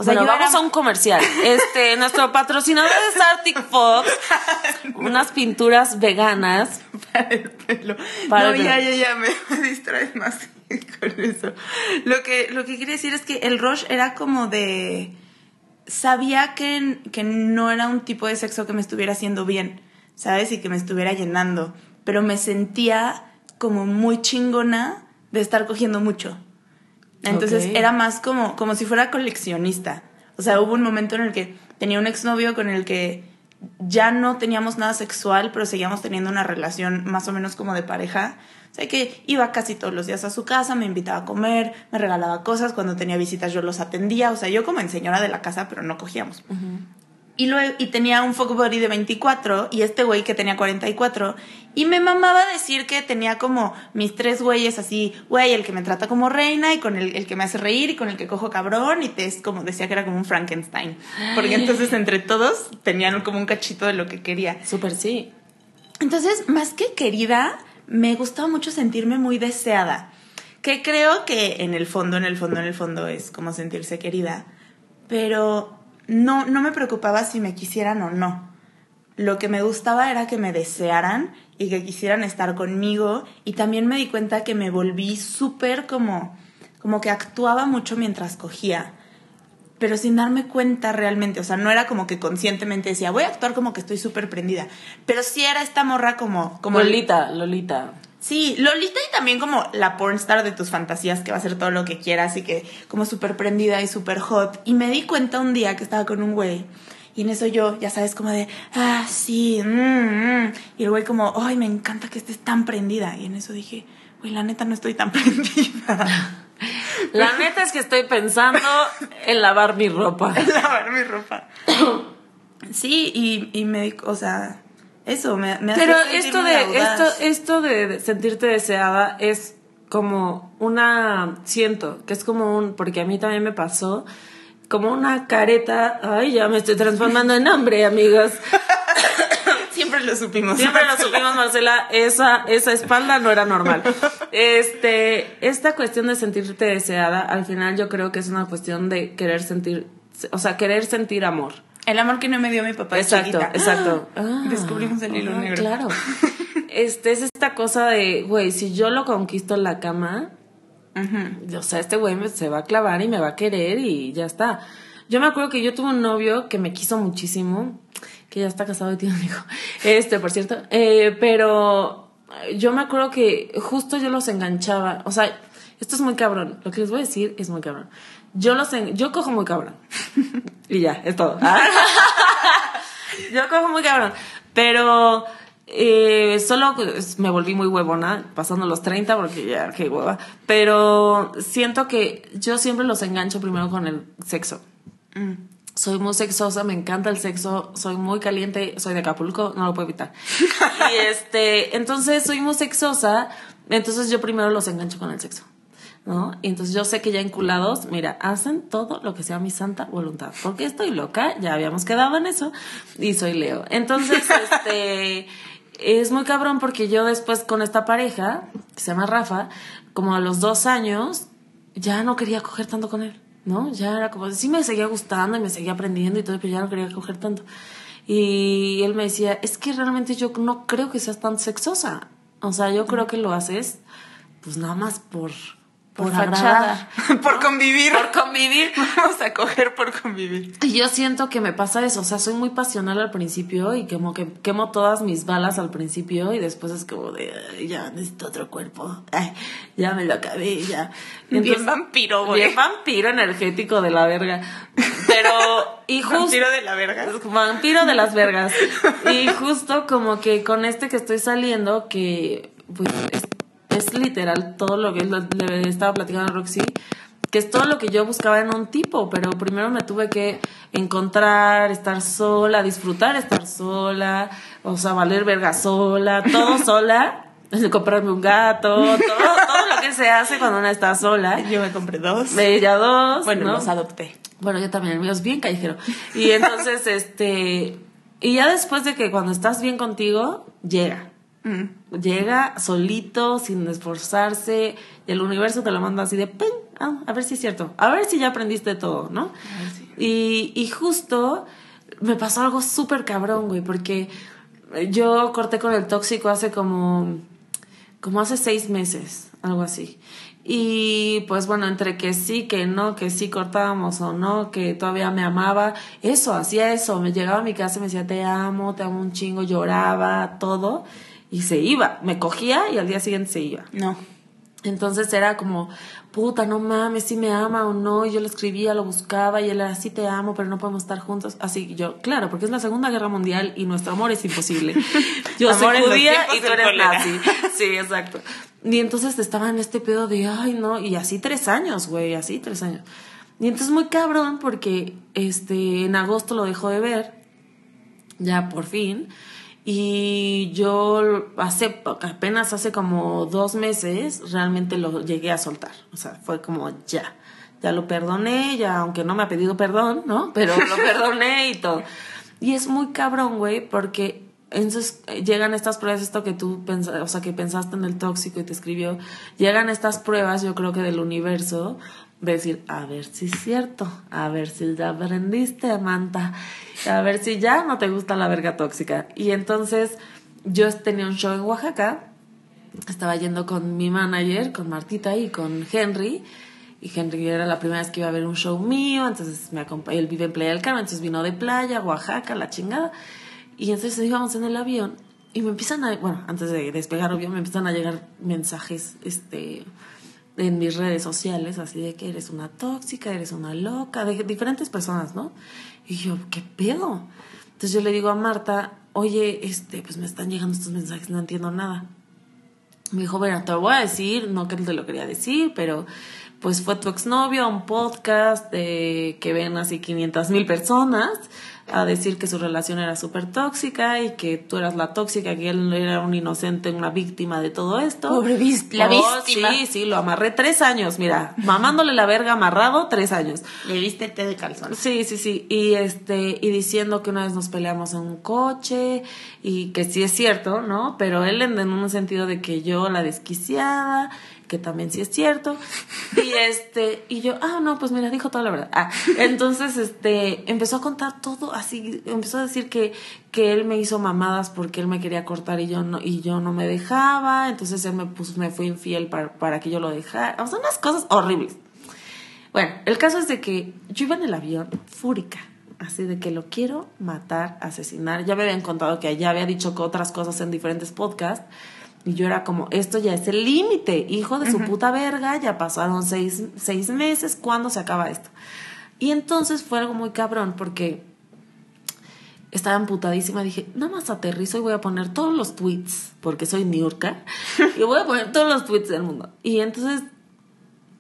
O sea, yo vamos era- a un comercial. Este, nuestro patrocinador es Arctic Fox. Unas pinturas veganas. para el pelo. Para no, el ya, pelo. ya, ya, me, me distraes más con eso. Lo que, lo que quería decir es que el rush era como de... Sabía que, que no era un tipo de sexo que me estuviera haciendo bien, ¿sabes? Y que me estuviera llenando. Pero me sentía como muy chingona de estar cogiendo mucho. Entonces era más como, como si fuera coleccionista. O sea, hubo un momento en el que tenía un exnovio con el que ya no teníamos nada sexual, pero seguíamos teniendo una relación más o menos como de pareja. O sea, que iba casi todos los días a su casa, me invitaba a comer, me regalaba cosas, cuando tenía visitas yo los atendía. O sea, yo como en señora de la casa, pero no cogíamos. Y, luego, y tenía un fuck body de 24 y este güey que tenía 44. Y me mamaba decir que tenía como mis tres güeyes así, güey, el que me trata como reina y con el, el que me hace reír y con el que cojo cabrón. Y te es como decía que era como un Frankenstein. Porque entonces entre todos tenían como un cachito de lo que quería. Súper sí. Entonces, más que querida, me gustaba mucho sentirme muy deseada. Que creo que en el fondo, en el fondo, en el fondo es como sentirse querida. Pero no, no me preocupaba si me quisieran o no. Lo que me gustaba era que me desearan y que quisieran estar conmigo. Y también me di cuenta que me volví súper como, como que actuaba mucho mientras cogía pero sin darme cuenta realmente, o sea, no era como que conscientemente decía, voy a actuar como que estoy súper prendida, pero sí era esta morra como... como Lolita, Lolita. Sí, Lolita y también como la pornstar de tus fantasías que va a hacer todo lo que quieras y que como súper prendida y súper hot. Y me di cuenta un día que estaba con un güey y en eso yo, ya sabes, como de, ah, sí, mm, mm. y el güey como, ay, me encanta que estés tan prendida. Y en eso dije, güey, la neta no estoy tan prendida. La neta es que estoy pensando en lavar mi ropa. lavar mi ropa. Sí, y, y me, di- o sea, eso me, me hace Pero sentir esto de esto esto de sentirte deseada es como una siento que es como un porque a mí también me pasó como una careta, ay, ya me estoy transformando en hombre, amigos. Siempre lo supimos. Siempre lo supimos, Marcela, esa, esa espalda no era normal. Este, esta cuestión de sentirte deseada, al final yo creo que es una cuestión de querer sentir, o sea, querer sentir amor. El amor que no me dio mi papá Exacto, chiquita. exacto. Ah, Descubrimos el hilo ah, negro. Claro. Este es esta cosa de, güey, si yo lo conquisto en la cama, Ujú. o sea, este güey se va a clavar y me va a querer y ya está. Yo me acuerdo que yo tuve un novio que me quiso muchísimo, que ya está casado y tiene un hijo, este, por cierto, eh, pero yo me acuerdo que justo yo los enganchaba, o sea, esto es muy cabrón, lo que les voy a decir es muy cabrón. Yo los, en- yo cojo muy cabrón. y ya, es todo. yo cojo muy cabrón, pero eh, solo me volví muy huevona pasando los 30 porque ya, qué hueva. Pero siento que yo siempre los engancho primero con el sexo. Mm. soy muy sexosa, me encanta el sexo, soy muy caliente, soy de Acapulco, no lo puedo evitar. y este, entonces soy muy sexosa, entonces yo primero los engancho con el sexo. ¿No? Y entonces yo sé que ya enculados, mira, hacen todo lo que sea mi santa voluntad. Porque estoy loca, ya habíamos quedado en eso, y soy Leo. Entonces, este, es muy cabrón porque yo después con esta pareja, que se llama Rafa, como a los dos años, ya no quería coger tanto con él. ¿no? Ya era como, sí me seguía gustando y me seguía aprendiendo y todo, pero ya no quería coger tanto. Y él me decía, es que realmente yo no creo que seas tan sexosa. O sea, yo creo que lo haces, pues nada más por, por, fachada. por convivir. Por convivir. Vamos a coger por convivir. Y yo siento que me pasa eso. O sea, soy muy pasional al principio y como que quemo todas mis balas al principio y después es como de, ya necesito otro cuerpo. Ay, ya me lo acabé, ya. bien vampiro, güey. Bien vampiro energético de la verga. Pero, y justo. Vampiro de la verga. Vampiro de las vergas. Y justo como que con este que estoy saliendo, que pues es literal todo lo que le estaba platicando a Roxy, que es todo lo que yo buscaba en un tipo, pero primero me tuve que encontrar, estar sola, disfrutar estar sola, o sea, valer verga sola, todo sola, comprarme un gato, todo, todo lo que se hace cuando una está sola. Yo me compré dos. Me ya dos. Bueno, los adopté. Bueno, yo también, el mío es bien callejero. Y entonces, este, y ya después de que cuando estás bien contigo, llega. Mm. Llega solito, sin esforzarse, y el universo te lo manda así de ¡ping! Ah, a ver si es cierto, a ver si ya aprendiste todo, ¿no? y, y justo me pasó algo súper cabrón, güey, porque yo corté con el tóxico hace como, como hace seis meses, algo así. Y pues bueno, entre que sí, que no, que sí cortábamos o no, que todavía me amaba, eso, hacía eso, me llegaba a mi casa y me decía te amo, te amo un chingo, lloraba, todo y se iba. Me cogía y al día siguiente se iba. No. Entonces era como, puta, no mames, si me ama o no. Y yo lo escribía, lo buscaba y él era, sí te amo, pero no podemos estar juntos. Así yo, claro, porque es la Segunda Guerra Mundial y nuestro amor es imposible. Yo soy judía y tú eres nazi. Sí, exacto. Y entonces estaba en este pedo de, ay, no, y así tres años, güey, así tres años. Y entonces muy cabrón porque este, en agosto lo dejó de ver, ya por fin. Y yo hace, apenas hace como dos meses, realmente lo llegué a soltar. O sea, fue como ya. Ya lo perdoné, ya, aunque no me ha pedido perdón, ¿no? Pero lo perdoné y todo. Y es muy cabrón, güey, porque entonces llegan estas pruebas, esto que tú pensaste, o sea, que pensaste en el tóxico y te escribió, llegan estas pruebas, yo creo que del universo, decir, a ver si es cierto, a ver si ya aprendiste, Manta, a ver si ya no te gusta la verga tóxica. Y entonces yo tenía un show en Oaxaca, estaba yendo con mi manager, con Martita y con Henry, y Henry era la primera vez que iba a ver un show mío, entonces me acompañó, él vive en Playa del Carmen, entonces vino de playa, Oaxaca, la chingada, y entonces íbamos en el avión y me empiezan a, bueno, antes de despegar, obvio, me empiezan a llegar mensajes, este, en mis redes sociales, así de que eres una tóxica, eres una loca, de diferentes personas, ¿no? Y yo, ¿qué pedo? Entonces yo le digo a Marta, oye, este, pues me están llegando estos mensajes, no entiendo nada. Me dijo, bueno, te lo voy a decir, no que te lo quería decir, pero pues fue tu exnovio a un podcast de, que ven así 500 mil personas a decir que su relación era súper tóxica y que tú eras la tóxica, que él era un inocente, una víctima de todo esto. Pobre la oh, víctima. Sí, sí, lo amarré tres años, mira, mamándole la verga amarrado tres años. Le diste té de calzón. Sí, sí, sí. Y este, y diciendo que una vez nos peleamos en un coche y que sí es cierto, ¿no? Pero él en, en un sentido de que yo la desquiciada que también sí es cierto. Y este, y yo, ah, no, pues mira, dijo toda la verdad. Ah, entonces, este, empezó a contar todo así, empezó a decir que, que él me hizo mamadas porque él me quería cortar y yo no, y yo no me dejaba, entonces él me puso, me fue infiel para, para que yo lo dejara. O sea, unas cosas horribles. Bueno, el caso es de que yo iba en el avión fúrica así de que lo quiero matar, asesinar. Ya me habían contado que ya había dicho otras cosas en diferentes podcasts, y yo era como, esto ya es el límite, hijo de su puta verga, ya pasaron seis, seis meses, ¿cuándo se acaba esto? Y entonces fue algo muy cabrón porque estaba amputadísima. Dije, nada más aterrizo y voy a poner todos los tweets, porque soy Niurka, y voy a poner todos los tweets del mundo. Y entonces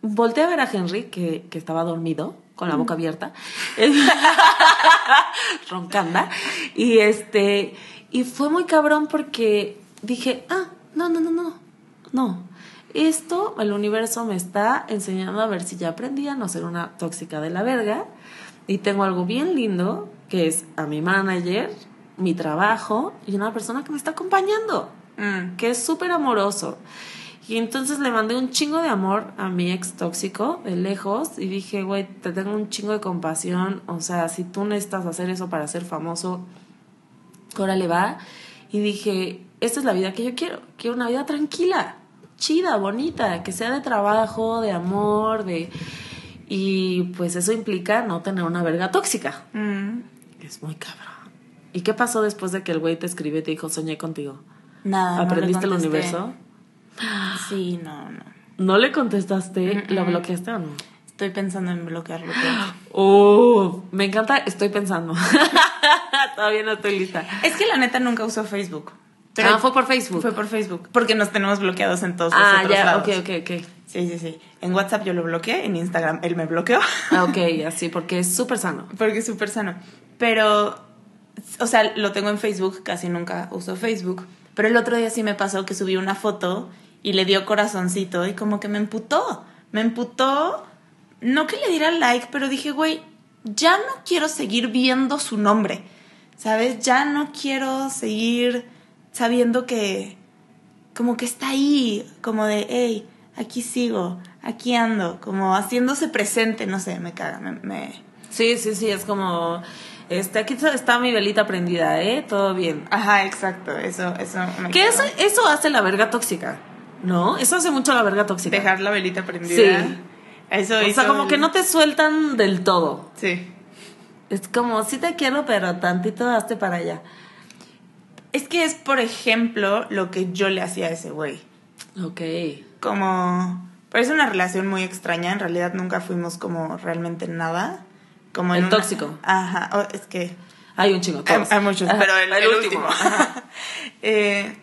volteé a ver a Henry, que, que estaba dormido, con la boca abierta, roncanda, y este, y fue muy cabrón porque dije, ah, no, no, no, no, no, esto el universo me está enseñando a ver si ya aprendí a no ser una tóxica de la verga, y tengo algo bien lindo, que es a mi manager, mi trabajo, y una persona que me está acompañando, Mm. que es súper amoroso. Y entonces le mandé un chingo de amor a mi ex tóxico de lejos y dije, güey, te tengo un chingo de compasión. O sea, si tú necesitas hacer eso para ser famoso, órale va. Y dije, esta es la vida que yo quiero. Quiero una vida tranquila, chida, bonita, que sea de trabajo, de amor, de... Y pues eso implica no tener una verga tóxica. Mm. Es muy cabrón. ¿Y qué pasó después de que el güey te escribió y te dijo, soñé contigo? Nada. no ¿Aprendiste el universo? Sí, no, no. ¿No le contestaste? ¿Lo bloqueaste o no? Estoy pensando en bloquearlo. Oh, me encanta, estoy pensando. Todavía no estoy lista. Es que la neta nunca usó Facebook. Ah, fue por Facebook. Fue por Facebook. Porque nos tenemos bloqueados en todos los ah, otros ya, lados. ok, ok, ok. Sí, sí, sí. En WhatsApp yo lo bloqueé, en Instagram él me bloqueó. Ah, ok, así, porque es súper sano. porque es súper sano. Pero, o sea, lo tengo en Facebook, casi nunca uso Facebook. Pero el otro día sí me pasó que subí una foto y le dio corazoncito y como que me emputó. Me emputó, no que le diera like, pero dije, güey, ya no quiero seguir viendo su nombre. ¿Sabes? Ya no quiero seguir sabiendo que, como que está ahí, como de, hey, aquí sigo, aquí ando, como haciéndose presente, no sé, me caga, me- me, Sí, sí, sí, es como, este, aquí está mi velita prendida, ¿eh? Todo bien. Ajá, exacto, eso, eso me Que eso, eso hace la verga tóxica, ¿no? Eso hace mucho la verga tóxica. Dejar la velita prendida. Sí. Eso o hizo sea, como el- que no te sueltan del todo. Sí. Es como, sí te quiero, pero tantito hazte para allá. Es que es, por ejemplo, lo que yo le hacía a ese güey. Ok. Como... Parece una relación muy extraña, en realidad nunca fuimos como realmente nada. Como en El una- tóxico. Ajá, oh, es que... Hay un chingo. Hay, hay muchos, Ajá, pero el, el último. Eh,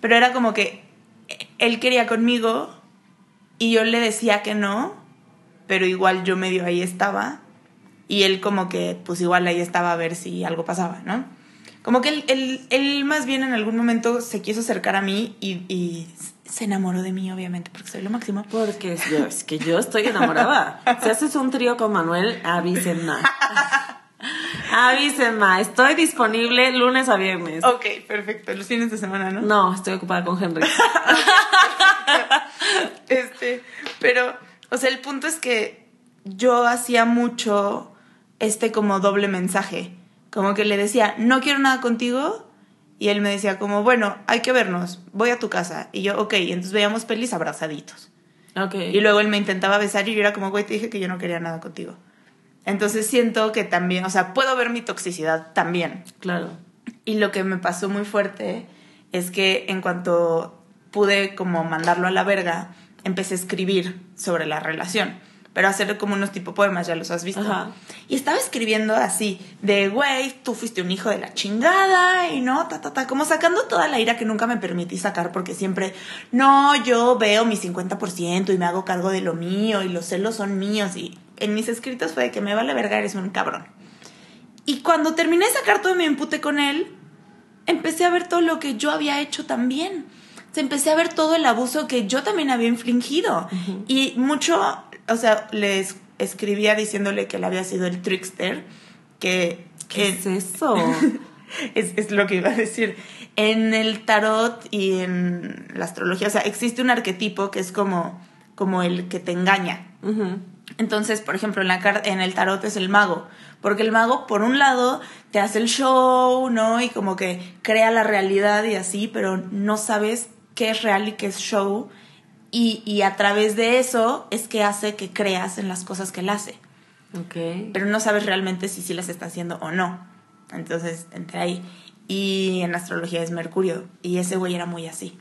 pero era como que él quería conmigo y yo le decía que no, pero igual yo medio ahí estaba y él como que pues igual ahí estaba a ver si algo pasaba, ¿no? Como que él, él, él más bien en algún momento se quiso acercar a mí y, y se enamoró de mí, obviamente, porque soy lo máximo. Porque yo, es que yo estoy enamorada. Si haces un trío con Manuel, avísenme. Avísenme. Estoy disponible lunes a viernes. Ok, perfecto, los fines de semana, ¿no? No, estoy ocupada con Henry. Este, pero, o sea, el punto es que yo hacía mucho este como doble mensaje. Como que le decía, no quiero nada contigo. Y él me decía como, bueno, hay que vernos, voy a tu casa. Y yo, ok, entonces veíamos pelis abrazaditos. Ok. Y luego él me intentaba besar y yo era como, güey, te dije que yo no quería nada contigo. Entonces siento que también, o sea, puedo ver mi toxicidad también. Claro. Y lo que me pasó muy fuerte es que en cuanto pude como mandarlo a la verga, empecé a escribir sobre la relación. Pero hacer como unos tipo poemas, ya los has visto. Ajá. Y estaba escribiendo así, de, güey, tú fuiste un hijo de la chingada y no, ta, ta, ta, como sacando toda la ira que nunca me permití sacar porque siempre, no, yo veo mi 50% y me hago cargo de lo mío y los celos son míos y en mis escritos fue de que me vale verga, eres un cabrón. Y cuando terminé de sacar todo mi empute con él, empecé a ver todo lo que yo había hecho también. O sea, empecé a ver todo el abuso que yo también había infligido. Y mucho, o sea, les escribía diciéndole que él había sido el trickster, que... ¿Qué es eso? es, es lo que iba a decir. En el tarot y en la astrología, o sea, existe un arquetipo que es como, como el que te engaña. Entonces, por ejemplo, en, la en el tarot es el mago, porque el mago, por un lado, te hace el show, ¿no? Y como que crea la realidad y así, pero no sabes qué es real y qué es show. Y, y a través de eso es que hace que creas en las cosas que él hace, Ok. pero no sabes realmente si sí las está haciendo o no. Entonces, entre ahí. Y en astrología es Mercurio, y ese güey era muy así.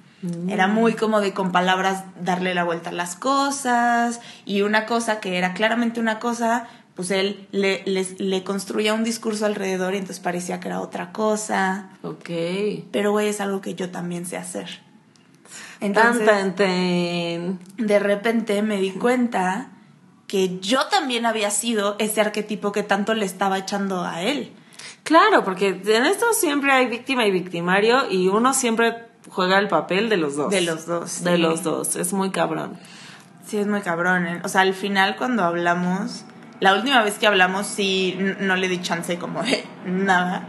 Era muy como de con palabras darle la vuelta a las cosas y una cosa que era claramente una cosa, pues él le, les- le construía un discurso alrededor y entonces parecía que era otra cosa. Ok. Pero güey, es algo que yo también sé hacer. Entonces, Tan, tan, tan. de repente me di cuenta que yo también había sido ese arquetipo que tanto le estaba echando a él. Claro, porque en esto siempre hay víctima y victimario y uno siempre juega el papel de los dos. De los dos, De los dos, es muy cabrón. Sí, es muy cabrón. ¿eh? O sea, al final cuando hablamos, la última vez que hablamos sí no le di chance como de nada.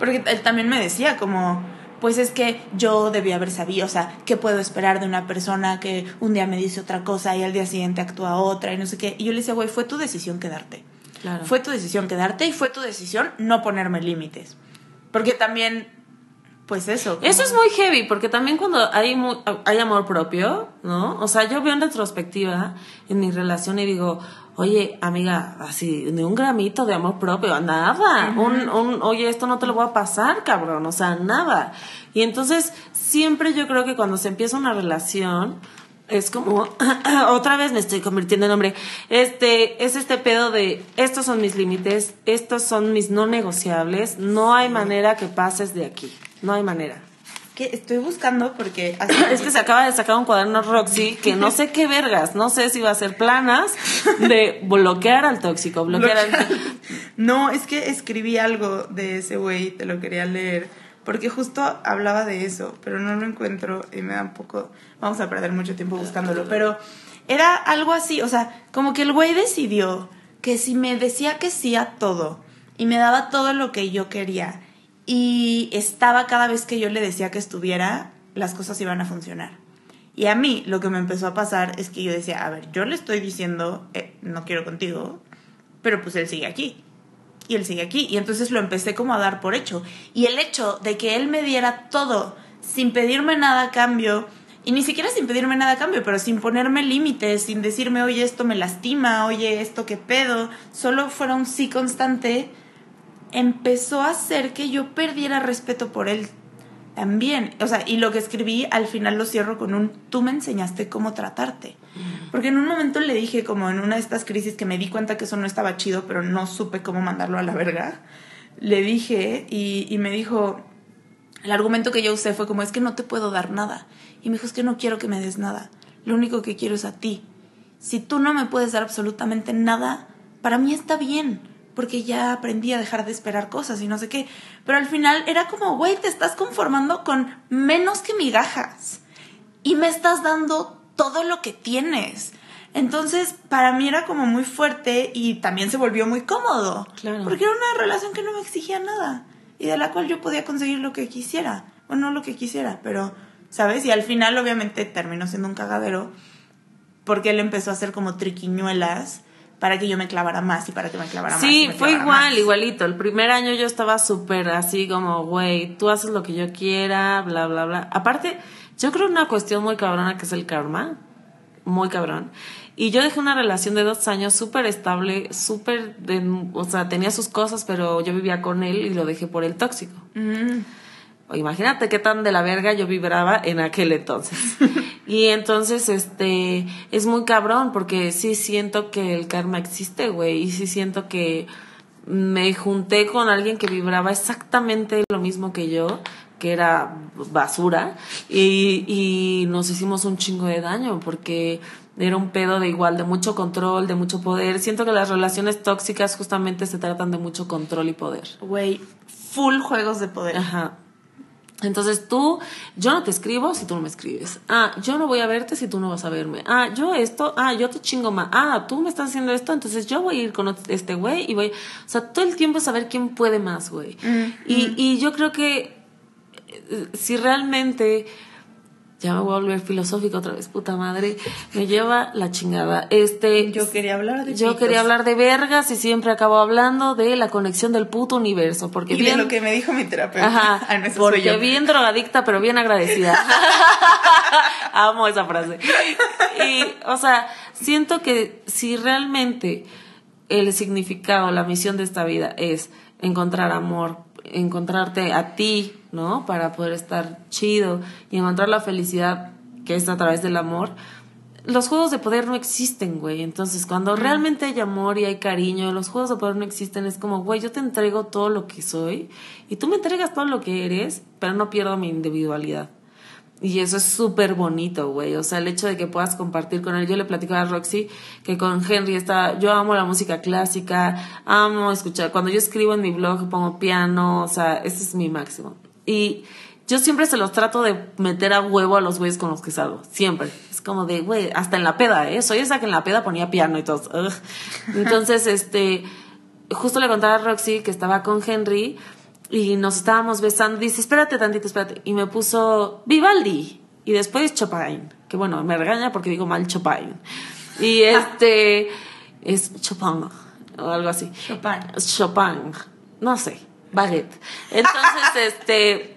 Porque él también me decía como, pues es que yo debía haber sabido, o sea, ¿qué puedo esperar de una persona que un día me dice otra cosa y al día siguiente actúa otra y no sé qué? Y yo le decía, güey, fue tu decisión quedarte. Claro. Fue tu decisión quedarte y fue tu decisión no ponerme límites. Porque también, pues eso. Eso es muy heavy, porque también cuando hay, mu- hay amor propio, ¿no? O sea, yo veo en retrospectiva en mi relación y digo, oye, amiga, así, ni un gramito de amor propio, nada. un, un, oye, esto no te lo voy a pasar, cabrón, o sea, nada. Y entonces, siempre yo creo que cuando se empieza una relación, es como, otra vez me estoy convirtiendo en hombre, este, es este pedo de, estos son mis límites, estos son mis no negociables, no hay manera que pases de aquí, no hay manera. Que estoy buscando porque... Es que se acaba de sacar un cuaderno Roxy que no sé qué vergas, no sé si va a ser planas de bloquear al tóxico, bloquear al... No, es que escribí algo de ese güey, te lo quería leer, porque justo hablaba de eso, pero no lo encuentro y me da un poco, vamos a perder mucho tiempo buscándolo, pero era algo así, o sea, como que el güey decidió que si me decía que sí a todo y me daba todo lo que yo quería y estaba cada vez que yo le decía que estuviera, las cosas iban a funcionar. Y a mí lo que me empezó a pasar es que yo decía, a ver, yo le estoy diciendo, eh, no quiero contigo, pero pues él sigue aquí. Y él sigue aquí. Y entonces lo empecé como a dar por hecho. Y el hecho de que él me diera todo sin pedirme nada a cambio, y ni siquiera sin pedirme nada a cambio, pero sin ponerme límites, sin decirme, oye, esto me lastima, oye, esto qué pedo, solo fuera un sí constante, empezó a hacer que yo perdiera respeto por él también. O sea, y lo que escribí al final lo cierro con un, tú me enseñaste cómo tratarte. Porque en un momento le dije, como en una de estas crisis que me di cuenta que eso no estaba chido, pero no supe cómo mandarlo a la verga, le dije y, y me dijo, el argumento que yo usé fue como, es que no te puedo dar nada. Y me dijo, es que no quiero que me des nada. Lo único que quiero es a ti. Si tú no me puedes dar absolutamente nada, para mí está bien, porque ya aprendí a dejar de esperar cosas y no sé qué. Pero al final era como, güey, te estás conformando con menos que migajas. Y me estás dando todo lo que tienes. Entonces, para mí era como muy fuerte y también se volvió muy cómodo. Claro. Porque era una relación que no me exigía nada y de la cual yo podía conseguir lo que quisiera. Bueno, no lo que quisiera, pero, ¿sabes? Y al final, obviamente, terminó siendo un cagadero porque él empezó a hacer como triquiñuelas para que yo me clavara más y para que me clavara más. y Sí, fue igual, más. igualito. El primer año yo estaba súper así como, güey, tú haces lo que yo quiera, bla, bla, bla. Aparte, yo creo una cuestión muy cabrona que es el karma. Muy cabrón. Y yo dejé una relación de dos años súper estable, súper, de- o sea, tenía sus cosas, pero yo vivía con él y lo dejé por el tóxico. Mm. Imagínate qué tan de la verga yo vibraba en aquel entonces. y entonces, este, es muy cabrón porque sí siento que el karma existe, güey, y sí siento que me junté con alguien que vibraba exactamente lo mismo que yo, que era basura, y, y nos hicimos un chingo de daño porque era un pedo de igual, de mucho control, de mucho poder. Siento que las relaciones tóxicas justamente se tratan de mucho control y poder. Güey, full juegos de poder. Ajá. Entonces tú, yo no te escribo si tú no me escribes. Ah, yo no voy a verte si tú no vas a verme. Ah, yo esto, ah, yo te chingo más. Ah, tú me estás haciendo esto, entonces yo voy a ir con este güey y voy. O sea, todo el tiempo saber quién puede más, güey. Mm, y, y yo creo que eh, si realmente. Ya me voy a volver filosófica otra vez, puta madre. Me lleva la chingada. Este. Yo quería hablar de Yo pitos. quería hablar de vergas y siempre acabo hablando de la conexión del puto universo. Porque Y de bien- lo que me dijo mi terapeuta. Ajá, Ah, no, porque yo. bien drogadicta, pero bien agradecida. Amo esa frase. Y, o sea, siento que si realmente el significado, la misión de esta vida es encontrar amor, encontrarte a ti, ¿no? Para poder estar chido y encontrar la felicidad que es a través del amor. Los juegos de poder no existen, güey. Entonces, cuando realmente hay amor y hay cariño, los juegos de poder no existen. Es como, güey, yo te entrego todo lo que soy y tú me entregas todo lo que eres, pero no pierdo mi individualidad. Y eso es súper bonito, güey. O sea, el hecho de que puedas compartir con él. Yo le platicaba a Roxy que con Henry está. Yo amo la música clásica, amo escuchar. Cuando yo escribo en mi blog pongo piano, o sea, ese es mi máximo. Y yo siempre se los trato de meter a huevo a los güeyes con los que salgo. Siempre. Es como de, güey, hasta en la peda, ¿eh? Soy esa que en la peda ponía piano y todo. Ugh. Entonces, este. Justo le contaba a Roxy que estaba con Henry y nos estábamos besando. Dice, espérate tantito, espérate. Y me puso Vivaldi. Y después Chopin. Que bueno, me regaña porque digo mal Chopin. Y este. es Chopin. O algo así. Chopin. Chopin. No sé. Baguette. Entonces, este.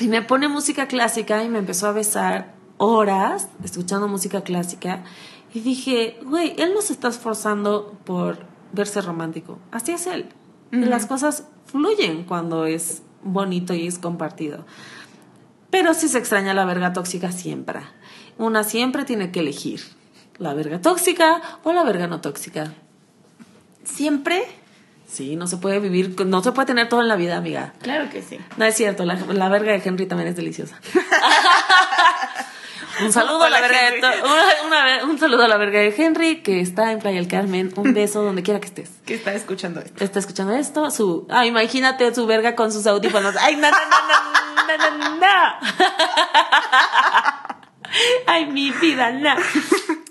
Y me pone música clásica y me empezó a besar horas escuchando música clásica. Y dije, güey, él no se está esforzando por verse romántico. Así es él. Las cosas fluyen cuando es bonito y es compartido. Pero si se extraña la verga tóxica siempre. Una siempre tiene que elegir la verga tóxica o la verga no tóxica. ¿Siempre? Sí, no se puede vivir, no se puede tener todo en la vida, amiga. Claro que sí. No es cierto, la, la verga de Henry también es deliciosa. un saludo a la verga de Henry. to- una- una ve- un saludo a la verga de Henry que está en Playa del Carmen. Un beso donde quiera que estés. Que está escuchando esto. Está escuchando esto, su, ah, imagínate su verga con sus audífonos. Ay, no, no, no, no, no, no, no. Ay, mi vida, no.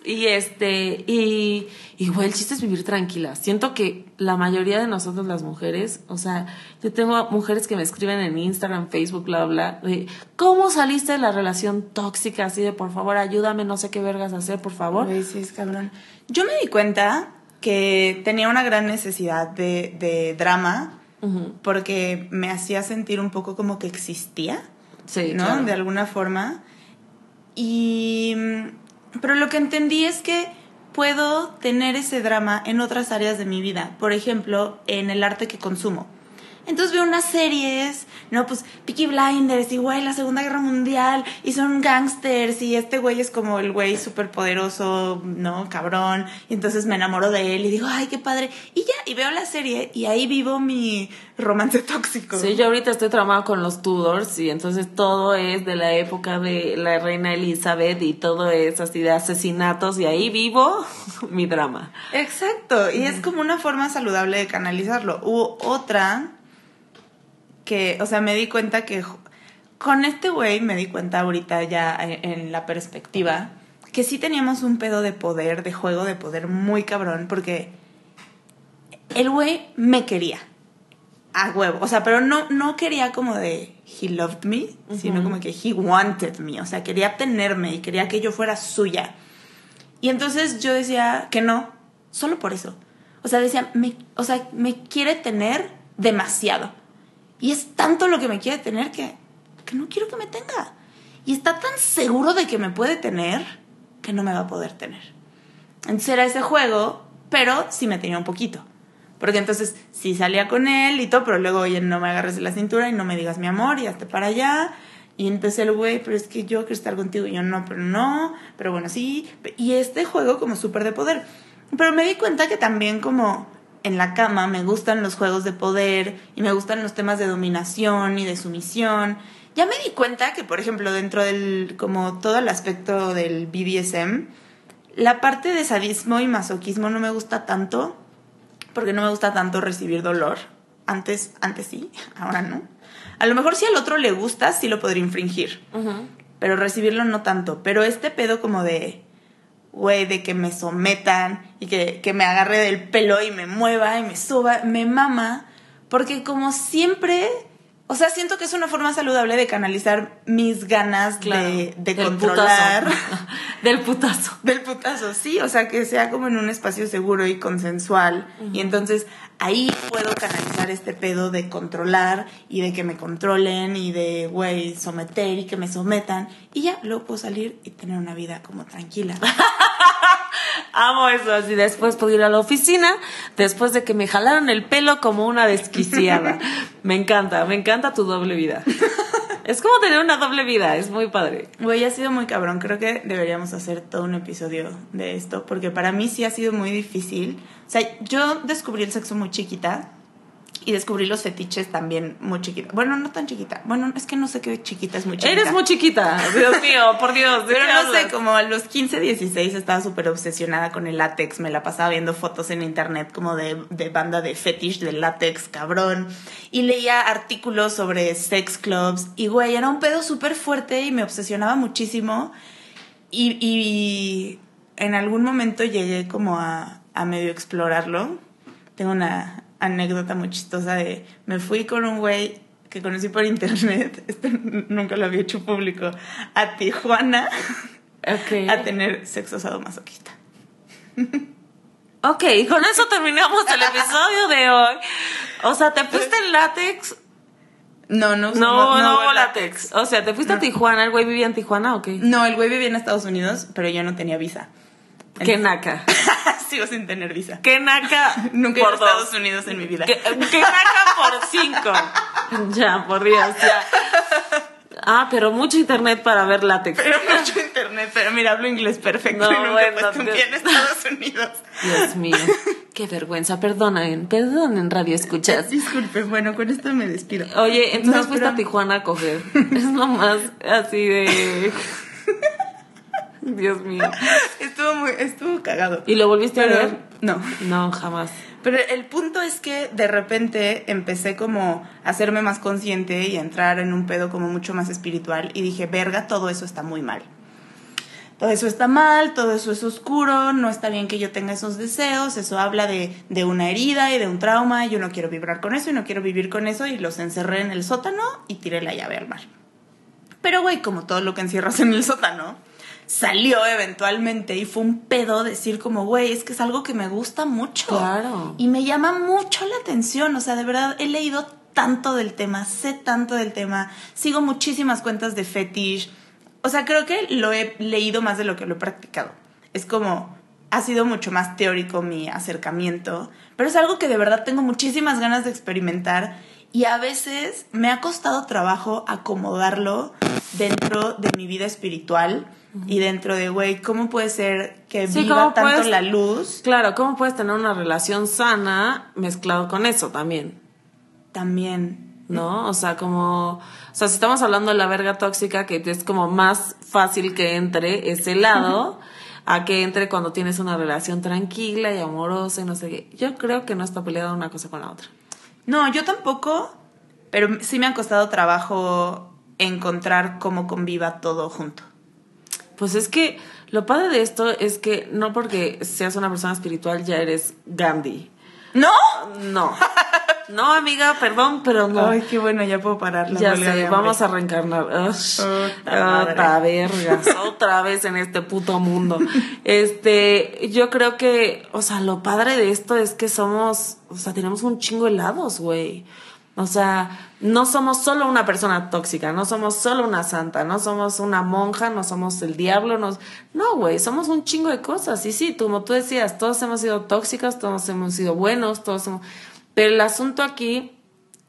Y este, y, y güey, el chiste es vivir tranquila. Siento que la mayoría de nosotros las mujeres, o sea, yo tengo mujeres que me escriben en Instagram, Facebook, bla, bla, de cómo saliste de la relación tóxica, así de por favor, ayúdame, no sé qué vergas hacer, por favor. Güey, sí, es cabrón. Yo me di cuenta que tenía una gran necesidad de, de drama porque me hacía sentir un poco como que existía, Sí, ¿no? claro. De alguna forma. Y. Pero lo que entendí es que puedo tener ese drama en otras áreas de mi vida. Por ejemplo, en el arte que consumo. Entonces veo unas series, ¿no? Pues Peaky Blinders y, güey, la Segunda Guerra Mundial y son gangsters y este güey es como el güey súper poderoso, ¿no? Cabrón. Y entonces me enamoro de él y digo, ay, qué padre. Y ya, y veo la serie y ahí vivo mi romance tóxico. Sí, yo ahorita estoy traumada con los Tudors y entonces todo es de la época de la reina Elizabeth y todo es así de asesinatos y ahí vivo mi drama. Exacto, y es como una forma saludable de canalizarlo. Hubo otra que, o sea, me di cuenta que con este güey me di cuenta ahorita ya en, en la perspectiva que sí teníamos un pedo de poder, de juego de poder muy cabrón, porque el güey me quería a huevo, o sea, pero no, no quería como de he loved me, sino como que he wanted me, o sea, quería tenerme y quería que yo fuera suya. Y entonces yo decía que no, solo por eso. O sea, decía, me, o sea, me quiere tener demasiado. Y es tanto lo que me quiere tener que, que no quiero que me tenga. Y está tan seguro de que me puede tener que no me va a poder tener. Entonces era ese juego, pero sí me tenía un poquito. Porque entonces sí salía con él y todo, pero luego, oye, no me agarres de la cintura y no me digas mi amor y hazte para allá. Y entonces el güey, pero es que yo quiero estar contigo. Y yo no, pero no, pero bueno, sí. Y este juego como súper de poder. Pero me di cuenta que también como en la cama me gustan los juegos de poder y me gustan los temas de dominación y de sumisión. Ya me di cuenta que, por ejemplo, dentro del, como todo el aspecto del BDSM, la parte de sadismo y masoquismo no me gusta tanto, porque no me gusta tanto recibir dolor. Antes, antes sí, ahora no. A lo mejor si al otro le gusta, sí lo podría infringir, pero recibirlo no tanto. Pero este pedo como de, güey, de que me sometan y que, que me agarre del pelo y me mueva y me suba, me mama, porque como siempre, o sea, siento que es una forma saludable de canalizar mis ganas de, de Del controlar. putazo. Del putazo. Del putazo, sí, o sea, que sea como en un espacio seguro y consensual. Y entonces ahí puedo canalizar este pedo de controlar y de que me controlen y de, güey, someter y que me sometan. Y ya, luego puedo salir y tener una vida como tranquila. Amo eso, así después puedo ir a la oficina, después de que me jalaron el pelo como una desquiciada. me encanta, me encanta tu doble vida. es como tener una doble vida, es muy padre. Güey, ha sido muy cabrón. Creo que deberíamos hacer todo un episodio de esto, porque para mí sí ha sido muy difícil. O sea, yo descubrí el sexo muy chiquita Y descubrí los fetiches también muy chiquita. Bueno, no tan chiquita. Bueno, es que no sé qué chiquita es muy chiquita. Eres muy chiquita, Dios mío, por Dios. ¿de Pero no sé, como a los 15, 16 estaba súper obsesionada con el látex. Me la pasaba viendo fotos en internet como de, de banda de fetish de látex, cabrón. Y leía artículos sobre sex clubs. Y güey, era un pedo súper fuerte y me obsesionaba muchísimo. Y, y en algún momento llegué como a, a medio explorarlo. Tengo una anécdota muy chistosa de me fui con un güey que conocí por internet, este nunca lo había hecho público, a Tijuana a tener sexo sadomasoquista. Ok, con eso terminamos el episodio de hoy. O sea, te fuiste en látex. No, no, No, no, hubo látex. O sea, te fuiste a Tijuana. ¿El güey vivía en Tijuana o qué? No, el güey vivía en Estados Unidos, pero yo no tenía visa. Qué naca. Sigo sin tener visa. Qué naca. Nunca he ido a por dos. Estados Unidos en mi vida. Qué, qué naca por cinco. Ya, por Dios, ya. Ah, pero mucho internet para ver látex. Pero mucho internet, pero mira, hablo inglés perfecto No, y nunca bueno, he puesto un Dios. pie en Estados Unidos. Dios mío. Qué vergüenza. Perdonen, perdonen, radio escuchas. Disculpe, bueno, con esto me despido. Oye, entonces No, fuiste a Tijuana a coger. Es nomás así de. Dios mío. Estuvo muy, estuvo cagado. ¿Y lo volviste a ver? No. No, jamás. Pero el punto es que de repente empecé como a hacerme más consciente y a entrar en un pedo como mucho más espiritual y dije, verga, todo eso está muy mal. Todo eso está mal, todo eso es oscuro, no está bien que yo tenga esos deseos, eso habla de, de una herida y de un trauma, yo no quiero vibrar con eso y no quiero vivir con eso y los encerré en el sótano y tiré la llave al mar. Pero güey, como todo lo que encierras en el sótano, salió eventualmente y fue un pedo decir como, güey, es que es algo que me gusta mucho. Claro. Y me llama mucho la atención, o sea, de verdad he leído tanto del tema, sé tanto del tema, sigo muchísimas cuentas de fetish. O sea, creo que lo he leído más de lo que lo he practicado. Es como, ha sido mucho más teórico mi acercamiento, pero es algo que de verdad tengo muchísimas ganas de experimentar y a veces me ha costado trabajo acomodarlo dentro de mi vida espiritual y dentro de, güey, ¿cómo puede ser que Sí, viva ¿cómo tanto puedes- la luz? Claro, ¿cómo puedes tener una relación sana mezclado con eso también? También. ¿No? O sea, como. O sea, si estamos hablando de la verga tóxica, que es como más fácil que entre ese lado, a que entre cuando tienes una relación tranquila y amorosa y no sé qué. Yo creo que no está peleada una cosa con la otra. No, yo tampoco, pero sí me ha costado trabajo encontrar cómo conviva todo junto. Pues es que lo padre de esto es que no porque seas una persona espiritual ya eres Gandhi. ¿No? No. No, amiga, perdón, pero no. Ay, qué bueno, ya puedo parar la ya sé, vamos a reencarnar. Ush, otra vergas, otra vez en este puto mundo. Este, yo creo que, o sea, lo padre de esto es que somos, o sea, tenemos un chingo de lados, güey. O sea, no somos solo una persona tóxica, no somos solo una santa, no somos una monja, no somos el diablo, no, no, güey, somos un chingo de cosas. Y sí, como tú decías, todos hemos sido tóxicas, todos hemos sido buenos, todos hemos... Pero el asunto aquí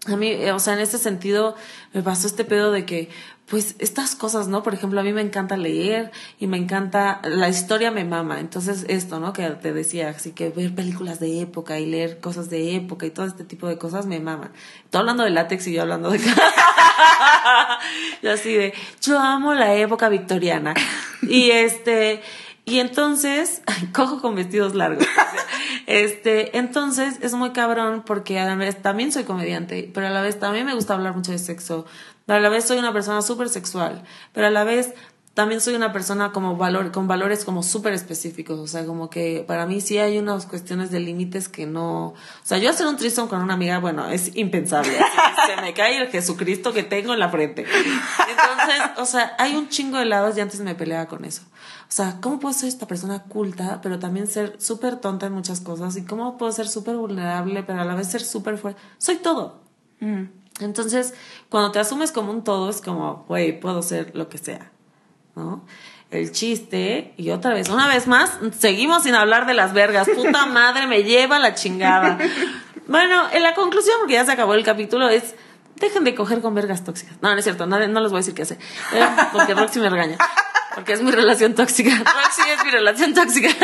a mí, eh, o sea, en ese sentido, me pasó este pedo de que, pues, estas cosas, ¿no? Por ejemplo, a mí me encanta leer y me encanta, la historia me mama. Entonces, esto, ¿no? Que te decía, así que ver películas de época y leer cosas de época y todo este tipo de cosas me mama. Todo hablando de látex y yo hablando de... y así de, yo amo la época victoriana. Y este... Y entonces, cojo con vestidos largos. Este, entonces es muy cabrón porque a la vez también soy comediante, pero a la vez también me gusta hablar mucho de sexo. A la vez soy una persona súper sexual, pero a la vez también soy una persona como valor, con valores como súper específicos. O sea, como que para mí sí hay unas cuestiones de límites que no. O sea, yo hacer un tristón con una amiga, bueno, es impensable. Se me cae el Jesucristo que tengo en la frente. Entonces, o sea, hay un chingo de lados y antes me peleaba con eso. O sea, ¿cómo puedo ser esta persona culta, pero también ser súper tonta en muchas cosas? ¿Y cómo puedo ser súper vulnerable, pero a la vez ser súper fuerte? Soy todo. Mm. Entonces, cuando te asumes como un todo, es como, güey, puedo ser lo que sea, ¿no? El chiste, y otra vez, una vez más, seguimos sin hablar de las vergas. Puta madre, me lleva la chingada. Bueno, en la conclusión, porque ya se acabó el capítulo, es dejen de coger con vergas tóxicas. No, no es cierto, no, no les voy a decir qué hacer, eh, porque Roxy me regaña. Porque es mi relación tóxica. Roxy es mi relación tóxica.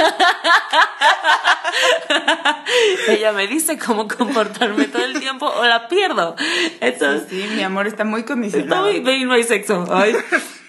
Ella me dice cómo comportarme todo el tiempo o la pierdo. Entonces, Sí, mi amor está muy está condicionado. muy bien, no hay sexo. Ay.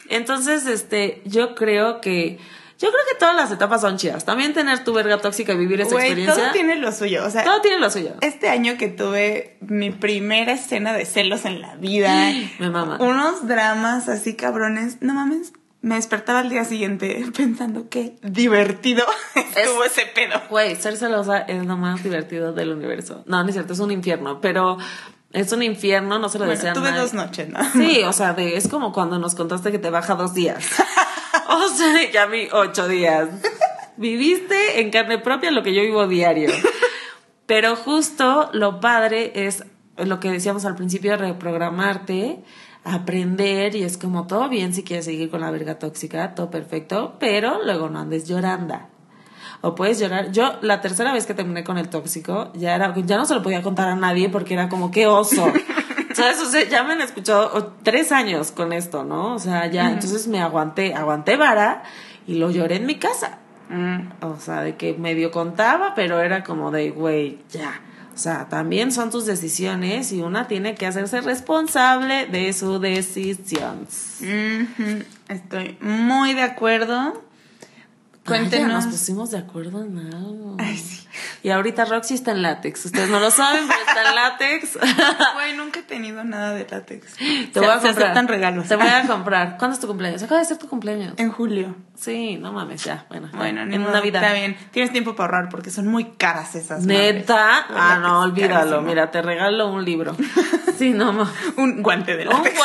Entonces, este, yo creo que, yo creo que todas las etapas son chidas. También tener tu verga tóxica y vivir esa experiencia. todo tiene lo suyo. O sea, todo tiene lo suyo. este año que tuve mi primera escena de celos en la vida. Me mama. Unos dramas así cabrones. No mames. Me despertaba al día siguiente pensando que divertido estuvo ese pedo. Güey, ser celosa es lo más divertido del universo. No, no es cierto, es un infierno, pero es un infierno, no se lo Bueno, desean tuve nadie. dos noches, ¿no? Sí, o sea, de, es como cuando nos contaste que te baja dos días. O sea, ya vi ocho días. Viviste en carne propia lo que yo vivo diario. Pero justo lo padre es lo que decíamos al principio, reprogramarte, aprender y es como todo bien si quieres seguir con la verga tóxica, todo perfecto, pero luego no andes llorando. O puedes llorar. Yo la tercera vez que terminé con el tóxico, ya era, ya no se lo podía contar a nadie porque era como qué oso. ¿Sabes? O sea, ya me han escuchado tres años con esto, ¿no? O sea, ya, entonces me aguanté, aguanté vara y lo lloré en mi casa. Mm. O sea, de que medio contaba, pero era como de, güey, ya. O sea, también son tus decisiones y una tiene que hacerse responsable de su decisión. Estoy muy de acuerdo. Cuéntenos. Cuéntenos. nos pusimos de acuerdo en algo. Ay, sí. Y ahorita Roxy está en látex. Ustedes no lo saben, pero está en látex. Güey, nunca he tenido nada de látex. Te voy a se comprar. aceptan regalos. Te voy a comprar. ¿Cuándo es tu cumpleaños? Acaba de ser tu cumpleaños. En julio. Sí, no mames, ya. Bueno, Bueno, en modo, Navidad. Está bien. Tienes tiempo para ahorrar porque son muy caras esas. Neta. madres. Ah, no, Látex, olvídalo. carísimo. Mira, te regalo un libro. Sí, no mames. Un guante de Un látex.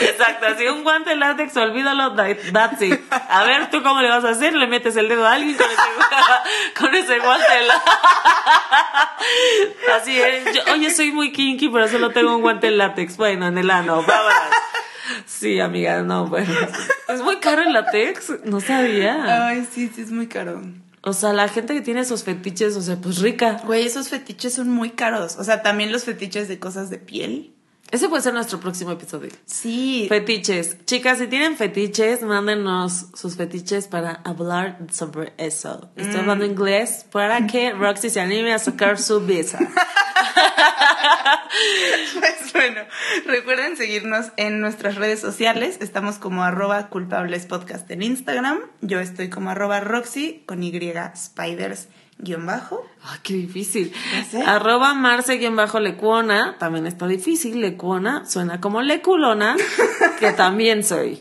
Exacto, así un guante de látex, olvídalo, that- that's it. A ver, ¿tú cómo le vas a hacer? Le metes el dedo a alguien con ese, con ese guante de látex. Así es. Yo, oye, soy muy kinky, pero solo tengo un guante de látex. Bueno, en el ano, vámonos. Sí, amiga, no, bueno. Es muy caro el látex, no sabía. Ay, sí, sí, es muy caro. O sea, la gente que tiene esos fetiches, o sea, pues rica. Güey, esos fetiches son muy caros. O sea, también los fetiches de cosas de piel. Ese puede ser nuestro próximo episodio. Sí. Fetiches. Chicas, si tienen fetiches, mándenos sus fetiches para hablar sobre eso. Estoy hablando inglés para que Roxy se anime a sacar su visa. Pues bueno, recuerden seguirnos en nuestras redes sociales. Estamos como arroba culpables podcast en Instagram. Yo estoy como arroba Roxy con Y Spiders guion bajo. Ay, qué difícil. Ya sé. Arroba Marce-Lecuona. También está difícil. Lecuona suena como leculona, que también soy.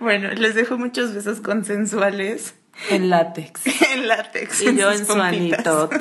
Bueno, les dejo muchos besos consensuales En látex. en látex. Y yo en su anito.